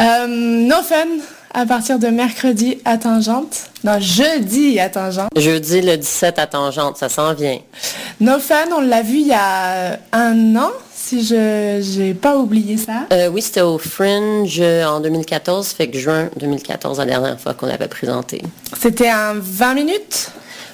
Euh, no Fun à partir de mercredi à Tangente. Non, jeudi à Tangente. Jeudi le 17 à Tangente, ça s'en vient. No Fun, on l'a vu il y a un an, si je n'ai pas oublié ça. Euh, oui, c'était au Fringe en 2014, fait que juin 2014, la dernière fois qu'on l'avait présenté. C'était un 20 minutes?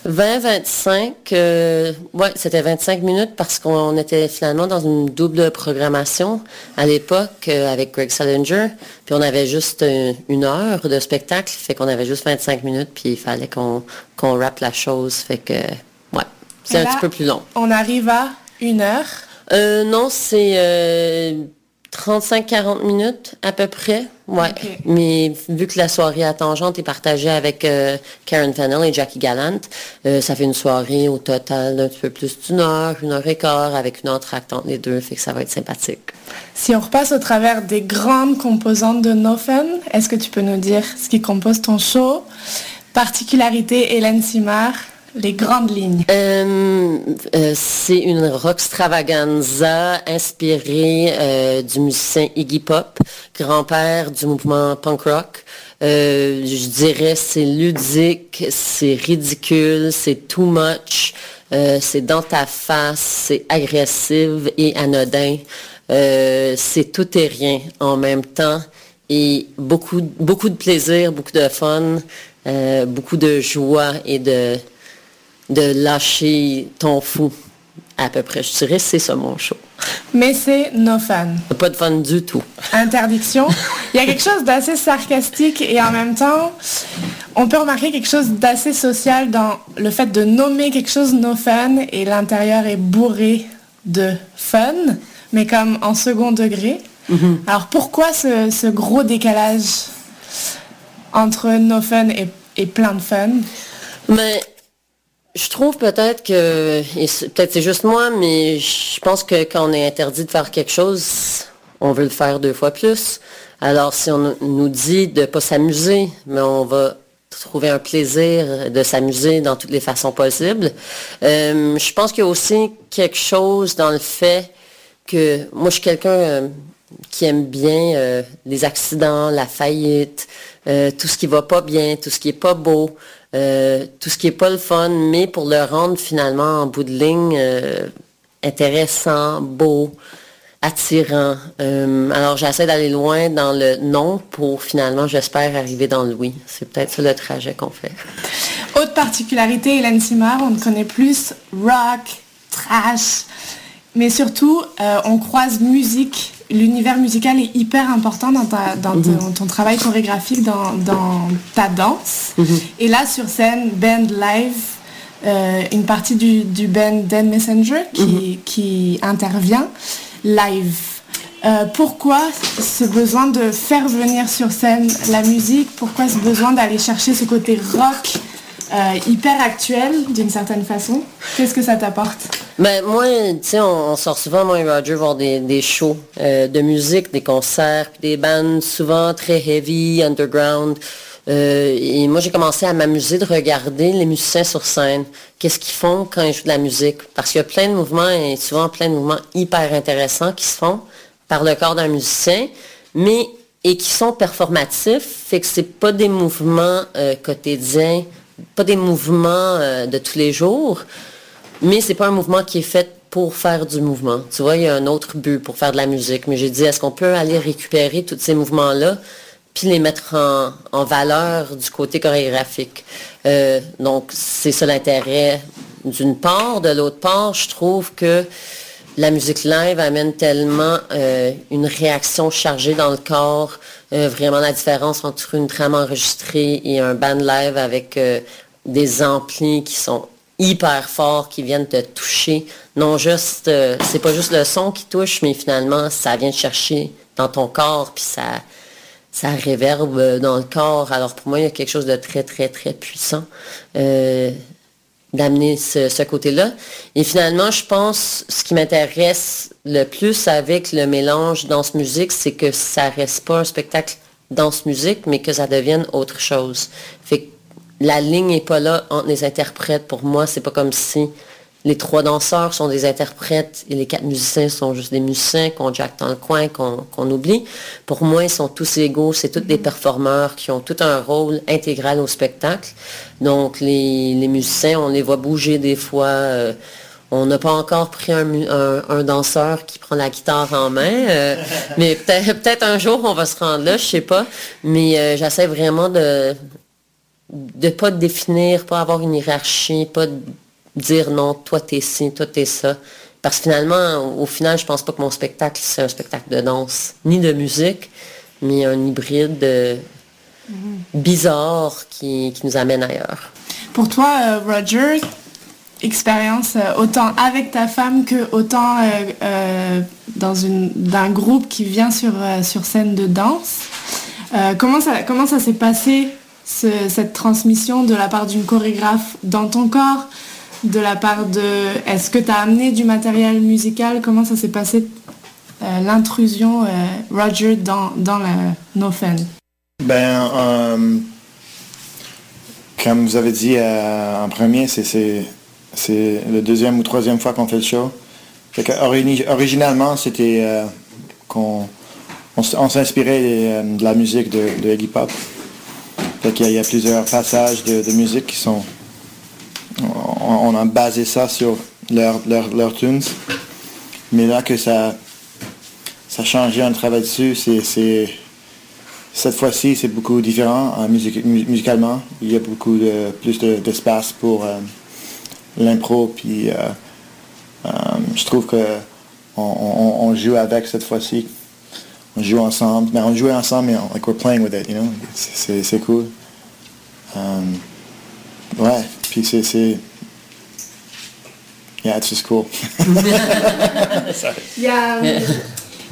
20-25, euh, ouais, c'était 25 minutes parce qu'on était finalement dans une double programmation à l'époque euh, avec Greg Salinger. Puis on avait juste euh, une heure de spectacle, fait qu'on avait juste 25 minutes, puis il fallait qu'on qu'on rappe la chose. Fait que, ouais, c'est un petit peu plus long. On arrive à une heure. Euh, non, c'est euh, 35-40 minutes à peu près. Ouais. Mais vu que la soirée à Tangente est partagée avec euh, Karen Fennell et Jackie Gallant, euh, ça fait une soirée au total d'un petit peu plus d'une heure, une heure et quart, avec une entracte entre les deux, fait que ça va être sympathique. Si on repasse au travers des grandes composantes de No Fun, est-ce que tu peux nous dire ce qui compose ton show? Particularité Hélène Simard, les grandes lignes. Euh, euh, c'est une rock extravaganza inspirée euh, du musicien Iggy Pop, grand-père du mouvement punk rock. Je dirais c'est ludique, c'est ridicule, c'est too much, c'est dans ta face, c'est agressif et anodin. C'est tout et rien en même temps et beaucoup, beaucoup de plaisir, beaucoup de fun, beaucoup de joie et de, de lâcher ton fou, à peu près. Je dirais c'est ça mon show. Mais c'est No Fun. Pas de fun du tout. Interdiction. Il y a quelque chose d'assez sarcastique et en même temps, on peut remarquer quelque chose d'assez social dans le fait de nommer quelque chose No Fun et l'intérieur est bourré de fun, mais comme en second degré. Alors pourquoi ce, ce gros décalage entre No Fun et, et plein de fun? Mais je trouve peut-être que, peut-être c'est juste moi, mais je pense que quand on est interdit de faire quelque chose, on veut le faire deux fois plus. Alors si on nous dit de ne pas s'amuser, mais on va trouver un plaisir de s'amuser dans toutes les façons possibles. Euh, je pense qu'il y a aussi quelque chose dans le fait que moi je suis quelqu'un euh, qui aime bien euh, les accidents, la faillite, tout ce qui va pas bien, tout ce qui est pas beau, euh, tout ce qui est pas le fun, mais pour le rendre finalement en bout de ligne euh, intéressant, beau, attirant. Euh, alors j'essaie d'aller loin dans le non pour finalement, j'espère, arriver dans le oui. C'est peut-être ça le trajet qu'on fait. Autre particularité, Hélène Simard, on te connaît plus rock, trash, mais surtout, on croise musique. L'univers musical est hyper important dans, ta- dans ton, ton travail chorégraphique, dans, dans ta danse. Et là, sur scène, band live, euh, une partie du, du band Dan Messenger qui, qui intervient live. Euh, pourquoi ce besoin de faire venir sur scène la musique? Pourquoi ce besoin d'aller chercher ce côté rock euh, hyper actuel d'une certaine façon Qu'est-ce que ça t'apporte? Ben, moi, tu sais, on, sort souvent, moi et Roger, voir des, des shows euh, de musique, des concerts, puis des bandes souvent très heavy, underground. Euh, et moi, j'ai commencé à m'amuser de regarder les musiciens sur scène. Qu'est-ce qu'ils font quand ils jouent de la musique? Parce qu'il y a plein de mouvements, et souvent plein de mouvements hyper intéressants qui se font par le corps d'un musicien, mais et qui sont performatifs, fait que c'est pas des mouvements quotidiens, pas des mouvements euh, de tous les jours, mais c'est pas un mouvement qui est fait pour faire du mouvement. Tu vois, il y a un autre but pour faire de la musique. Mais j'ai dit, est-ce qu'on peut aller récupérer tous ces mouvements-là, puis les mettre en, valeur du côté chorégraphique? Euh, donc, c'est ça l'intérêt d'une part. De l'autre part, je trouve que la musique live amène tellement euh, une réaction chargée dans le corps, euh, vraiment la différence entre une trame enregistrée et un band live avec euh, des amplis qui sont hyper forts, qui viennent te toucher. Non juste, euh, c'est pas juste le son qui touche, mais finalement, ça vient te chercher dans ton corps, puis ça, ça réverbe dans le corps. Alors pour moi, il y a quelque chose de très, très, très puissant. D'amener ce, ce côté-là. Et finalement, je pense, ce qui m'intéresse le plus avec le mélange danse-musique, c'est que ça reste pas un spectacle danse-musique, mais que ça devienne autre chose. La ligne n'est pas là entre les interprètes. Pour moi, c'est pas comme si les trois danseurs sont des interprètes et les quatre musiciens sont juste des musiciens qu'on jack dans le coin, qu'on qu'on oublie. Pour moi, ils sont tous égaux. C'est tous des performeurs qui ont tout un rôle intégral au spectacle. Donc, les, les musiciens, on les voit bouger des fois. euh, on n'a pas encore pris un, mu- un- un danseur qui prend la guitare en main, euh, mais peut-être un jour on va se rendre là, je sais pas. Mais euh, j'essaie vraiment de de pas définir, pas avoir une hiérarchie, pas dire non, toi t'es ci, toi t'es ça. Parce que finalement, au final, je pense pas que mon spectacle, c'est un spectacle de danse, ni de musique, mais un hybride mm-hmm. bizarre qui, nous amène ailleurs. Pour toi, euh, Roger, expérience euh, autant avec ta femme que autant euh, dans une d'un groupe qui vient sur, sur scène de danse. comment ça, comment ça s'est passé cette transmission de la part d'une chorégraphe dans ton corps, de la part de... Est-ce que tu as amené du matériel musical? Comment ça s'est passé euh, l'intrusion euh, Roger dans, dans la No Ben, euh, comme vous avez dit en premier, c'est le deuxième ou troisième fois qu'on fait le show. originalement, c'était qu'on on, s'inspirait de, la musique de, de Pop. Il y, a plusieurs passages de, musique qui sont... On, a basé ça sur leurs leur, tunes. Mais là que ça, ça a changé, un travail dessus, c'est... Cette fois-ci, c'est beaucoup différent hein, musicalement. Il y a beaucoup de, plus d'espace pour euh, l'impro. Puis euh, euh, je trouve que on, joue avec cette fois-ci on joue ensemble. Mais on joue ensemble, mais like we're playing with it, you know? C'est cool. Um, ouais, puis c'est... Yeah, it's just cool. il, y a,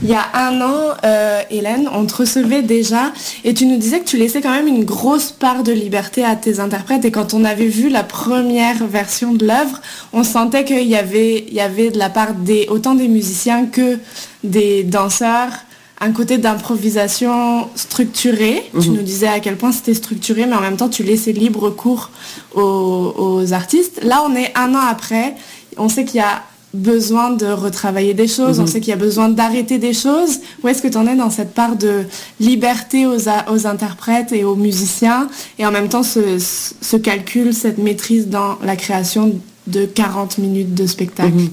il y a un an, euh, Hélène, on te recevait déjà et tu nous disais que tu laissais quand même une grosse part de liberté à tes interprètes et quand on avait vu la première version de l'œuvre, on sentait qu'il y avait, il y avait de la part des, autant des musiciens que des danseurs un côté d'improvisation structurée. Tu mhm. nous disais à quel point c'était structuré, mais en même temps, tu laissais libre cours aux, artistes. Là, on est un an après. On sait qu'il y a besoin de retravailler des choses, on mhm. sait qu'il y a besoin d'arrêter des choses. Où est-ce que tu en es dans cette part de liberté aux, aux, interprètes et aux musiciens? Et en même temps ce, calcul, cette maîtrise dans la création de 40 minutes de spectacle mhm.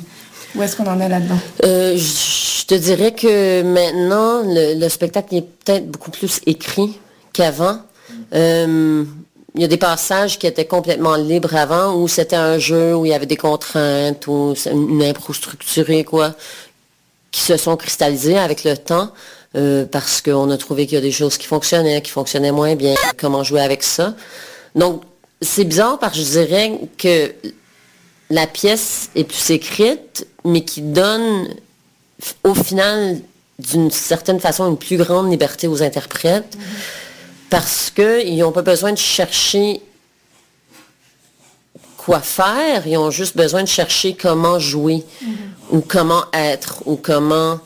Où est-ce qu'on en est là-dedans? Euh, je te dirais que maintenant, le, spectacle est peut-être beaucoup plus écrit qu'avant. Euh, il y a des passages qui étaient complètement libres avant, où c'était un jeu, où il y avait des contraintes, ou une impro structurée, quoi, qui se sont cristallisées avec le temps, euh, parce qu'on a trouvé qu'il y a des choses qui fonctionnaient, qui fonctionnaient moins bien, comment jouer avec ça? Donc, c'est bizarre parce que je dirais que la pièce est plus écrite, mais qui donne au final d'une certaine façon une plus grande liberté aux interprètes parce qu'ils n'ont pas besoin de chercher quoi faire, ils ont juste besoin de chercher comment jouer ou comment être ou comment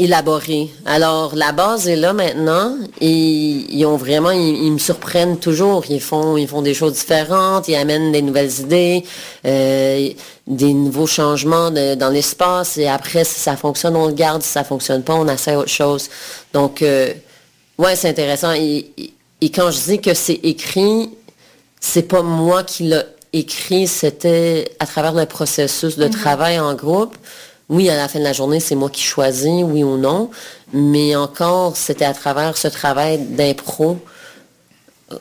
élaboré. Alors, la base est là maintenant et ils ont vraiment, ils, me surprennent toujours. Ils font, ils font des choses différentes, ils amènent des nouvelles idées, euh, des nouveaux changements dans l'espace et après, si ça fonctionne, on le garde. Si ça fonctionne pas, on essaie autre chose. Donc, euh, ouais, c'est intéressant. Et, quand je dis que c'est écrit, c'est pas moi qui l'ai écrit, c'était à travers le processus de mm-hmm. travail en groupe oui, à la fin de la journée, c'est moi qui choisis, oui ou non, mais encore, c'était à travers ce travail d'impro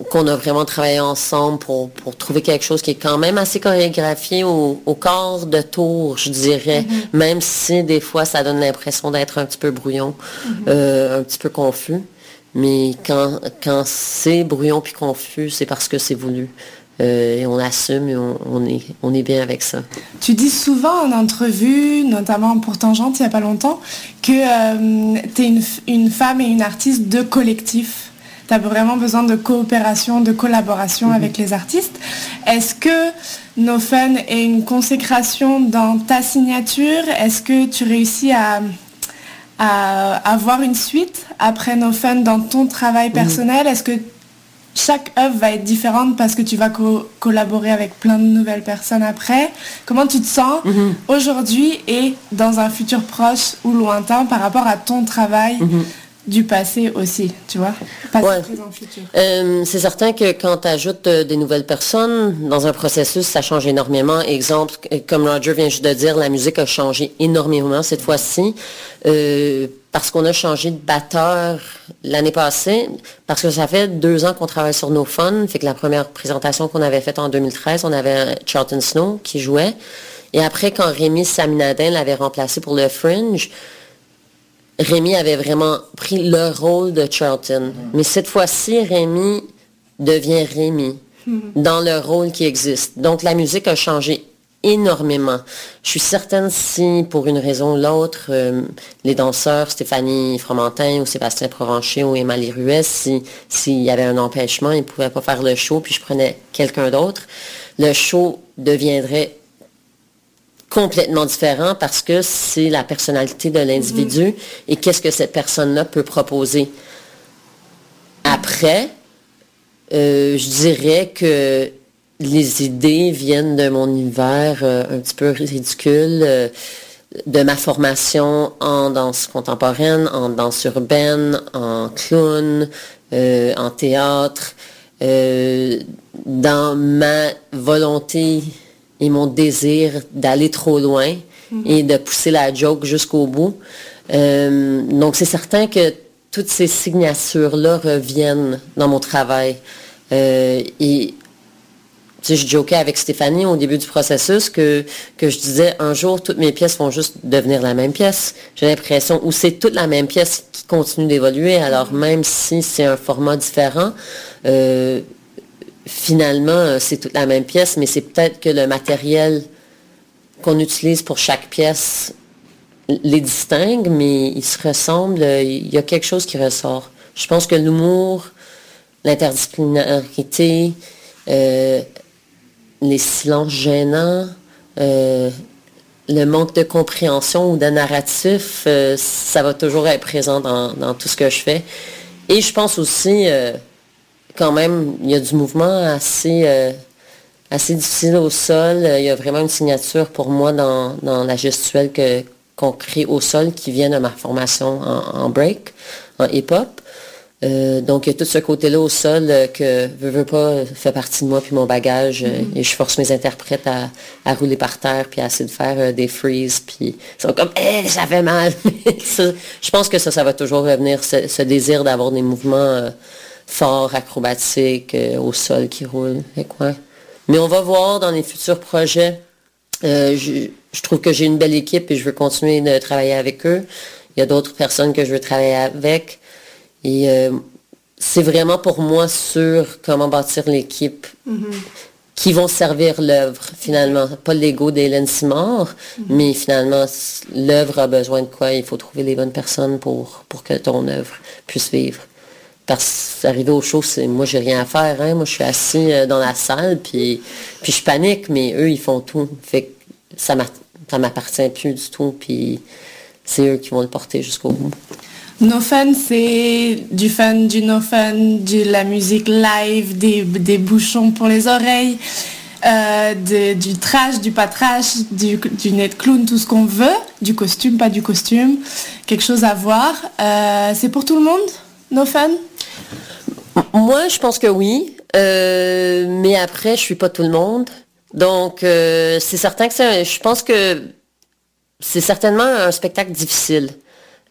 qu'on a vraiment travaillé ensemble pour, trouver quelque chose qui est quand même assez chorégraphié au, corps de tour, je dirais, mm-hmm. même si des fois ça donne l'impression d'être un petit peu brouillon, mm-hmm. euh, un petit peu confus. Mais quand, quand c'est brouillon puis confus, c'est parce que c'est voulu. Euh, et on assume et on, est, on est bien avec ça. Tu dis souvent en entrevue, notamment pour Tangente il n'y a pas longtemps, que euh, tu es une, femme et une artiste de collectif. Tu as vraiment besoin de coopération, de collaboration mhm. avec les artistes. Est-ce que No Fun est une consécration dans ta signature? Est-ce que tu réussis à, avoir une suite après No Fun dans ton travail mhm. personnel? Est-ce que chaque œuvre va être différente parce que tu vas collaborer avec plein de nouvelles personnes après? Comment tu te sens mhm. aujourd'hui et dans un futur proche ou lointain par rapport à ton travail? Mhm. Du passé aussi, tu vois euh, c'est certain que quand tu ajoutes euh, des nouvelles personnes dans un processus, ça change énormément. Exemple, comme Roger vient juste de dire, la musique a changé énormément cette fois-ci. Euh, parce qu'on a changé de batteur l'année passée, parce que ça fait deux ans qu'on travaille sur nos fun. Fait que la première présentation qu'on avait faite en 2013, on avait Charlton Snow qui jouait. Et après, quand Rémi Saminadin l'avait remplacé pour le Fringe, Rémi avait vraiment pris le rôle de Charlton. Mais cette fois-ci, Rémi devient Rémi dans le rôle qui existe. Donc la musique a changé énormément. Je suis certaine si, pour une raison ou l'autre, euh, les danseurs, Stéphanie Fromentin ou Sébastien Provencher ou Emma Rues, s'il y avait un empêchement, ils ne pouvaient pas faire le show, puis je prenais quelqu'un d'autre, le show deviendrait complètement différent parce que c'est la personnalité de l'individu mm-hmm. et qu'est-ce que cette personne-là peut proposer. Après, euh, je dirais que les idées viennent de mon univers euh, un petit peu ridicule, euh, de ma formation en danse contemporaine, en danse urbaine, en clown, en théâtre, dans ma volonté et mon désir d'aller trop loin mm-hmm. et de pousser la joke jusqu'au bout. donc c'est certain que toutes ces signatures-là reviennent dans mon travail. et sais, je jokais avec Stéphanie au début du processus que, que je disais un jour, toutes mes pièces vont juste devenir la même pièce. J'ai l'impression, ou c'est toute la même pièce qui continue d'évoluer, alors même si c'est un format différent, euh, finalement, c'est toute la même pièce, mais c'est peut-être que le matériel qu'on utilise pour chaque pièce les distingue, mais ils se ressemblent, il y a quelque chose qui ressort. Je pense que l'humour, l'interdisciplinarité, euh, les silences gênants, euh, le manque de compréhension ou de narratif, euh, ça va toujours être présent dans, tout ce que je fais. Et je pense aussi, euh, quand même, il y a du mouvement assez, assez difficile au sol. Il y a vraiment une signature pour moi dans, la gestuelle qu'on crée au sol qui vient de ma formation en break, en hip-hop. Euh, donc, il y a tout ce côté-là au sol euh, que, veux, veux pas, fait partie de moi puis mon bagage. Euh, mm-hmm. et je force mes interprètes à, rouler par terre puis à essayer de faire des freezes. Puis ils sont comme, eh, ça fait mal. je pense que ça, ça va toujours revenir, ce, désir d'avoir des mouvements forts, acrobatiques, au sol qui roulent. Mais on va voir dans les futurs projets. Je, je, trouve que j'ai une belle équipe et je veux continuer de travailler avec eux. Il y a d'autres personnes que je veux travailler avec. Et euh, c'est vraiment pour moi sur comment bâtir l'équipe mm-hmm. qui vont servir l'œuvre, finalement. Pas l'ego d'Hélène Simard, mm-hmm. mais finalement, l'œuvre a besoin de quoi? Il faut trouver les bonnes personnes pour, pour que ton œuvre puisse vivre. Parce qu'arriver au show, c'est moi j'ai rien à faire. Hein? Moi je suis assis euh, dans la salle, puis, puis je panique, mais eux ils font tout. Fait que ça m'appartient plus du tout, puis c'est eux qui vont le porter jusqu'au bout. No Fun, c'est du fun, du no fun, de la musique live, des, bouchons pour les oreilles, euh, du trash, du pas trash, du, net clown, tout ce qu'on veut, du costume, pas du costume, quelque chose à voir. Euh, c'est pour tout le monde, No Fun? Moi, je pense que oui, euh, mais après, je suis pas tout le monde. Donc, c'est certain que je pense que c'est certainement un spectacle difficile.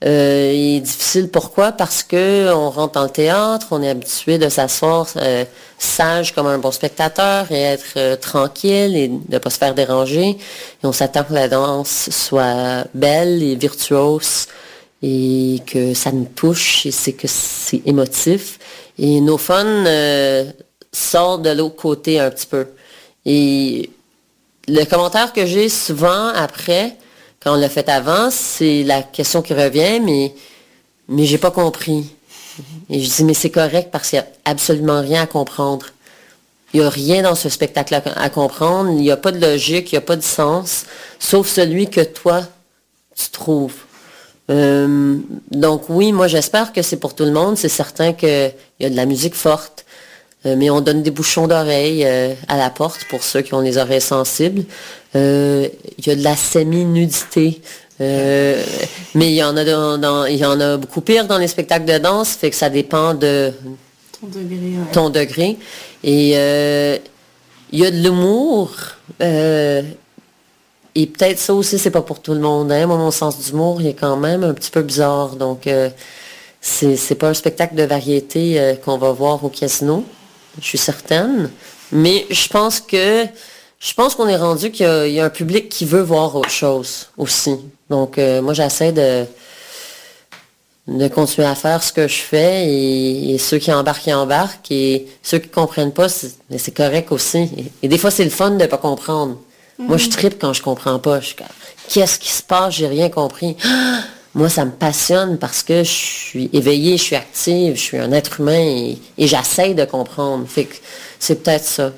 Euh, il difficile pourquoi? Parce que on rentre dans le théâtre, on est habitué de s'asseoir euh, sage comme un bon spectateur et être euh, tranquille et ne pas se faire déranger. Et on s'attend que la danse soit belle et virtuose et que ça nous touche et c'est que c'est émotif. Et nos fun sortent de l'autre côté un petit peu. Et le commentaire que j'ai souvent après, quand on l'a fait avant, c'est la question qui revient, mais, mais j'ai pas compris. Et je dis, mais c'est correct parce qu'il n'y a absolument rien à comprendre. Il n'y a rien dans ce spectacle à, comprendre. Il n'y a pas de logique, il n'y a pas de sens, sauf celui que toi, tu trouves. Euh, donc oui, moi j'espère que c'est pour tout le monde. C'est certain qu'il y a de la musique forte. Euh, mais on donne des bouchons d'oreilles euh, à la porte pour ceux qui ont les oreilles sensibles. Il y a de la semi-nudité. mais il y en a dans, il y en a beaucoup pire dans les spectacles de danse, fait que ça dépend de ton degré. Ton degré. Et il y a de l'humour et peut-être ça aussi, c'est pas pour tout le monde. Hein. Moi, mon sens d'humour, il est quand même un petit peu bizarre. Donc, euh, c'est pas un spectacle de variété euh, qu'on va voir au casino. Je suis certaine. Mais je pense que je pense qu'on est rendu qu'il y, a un public qui veut voir autre chose aussi. Donc, euh, moi, j'essaie de, de continuer à faire ce que je fais et, ceux qui embarquent, ils embarquent et ceux qui comprennent pas, c'est correct aussi. Et, des fois, c'est le fun de pas comprendre. Moi, je tripe quand je comprends pas. Je qu'est-ce qui se passe? J'ai rien compris. Moi, ça me passionne parce que je suis éveillée, je suis active, je suis un être humain et, et j'essaye de comprendre. Fait que c'est peut-être ça,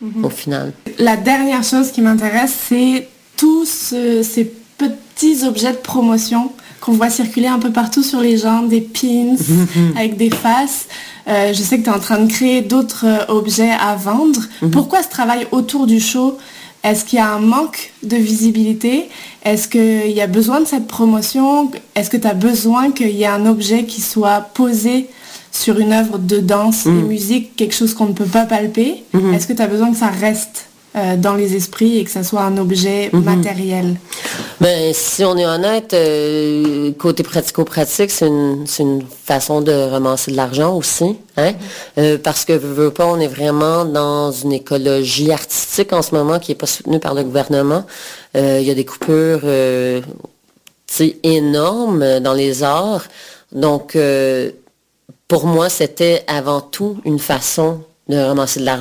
mhm. au final. La dernière chose qui m'intéresse, c'est tous ces petits objets de promotion qu'on voit circuler un peu partout sur les gens, des pins avec des faces. Euh, je sais que tu es en train de créer d'autres euh, objets à vendre. Mhm. Pourquoi ce travail autour du show est-ce qu'il y a un manque de visibilité? Est-ce qu'il y a besoin de cette promotion? Est-ce que tu as besoin qu'il y ait un objet qui soit posé sur une œuvre de danse et mm. musique, quelque chose qu'on ne peut pas palper? Mm-hmm. Est-ce que tu as besoin que ça reste euh, dans les esprits et que ça soit un objet mm-hmm. matériel ben, si on est honnête, euh, côté pratico-pratique, c'est une, façon de ramasser de l'argent aussi. Hein? Euh, parce que, veux pas, on est vraiment dans une écologie artistique en ce moment qui n'est pas soutenue par le gouvernement. Il y a des coupures énormes dans les arts. Donc, pour moi, c'était avant tout une façon de ramasser de l'argent.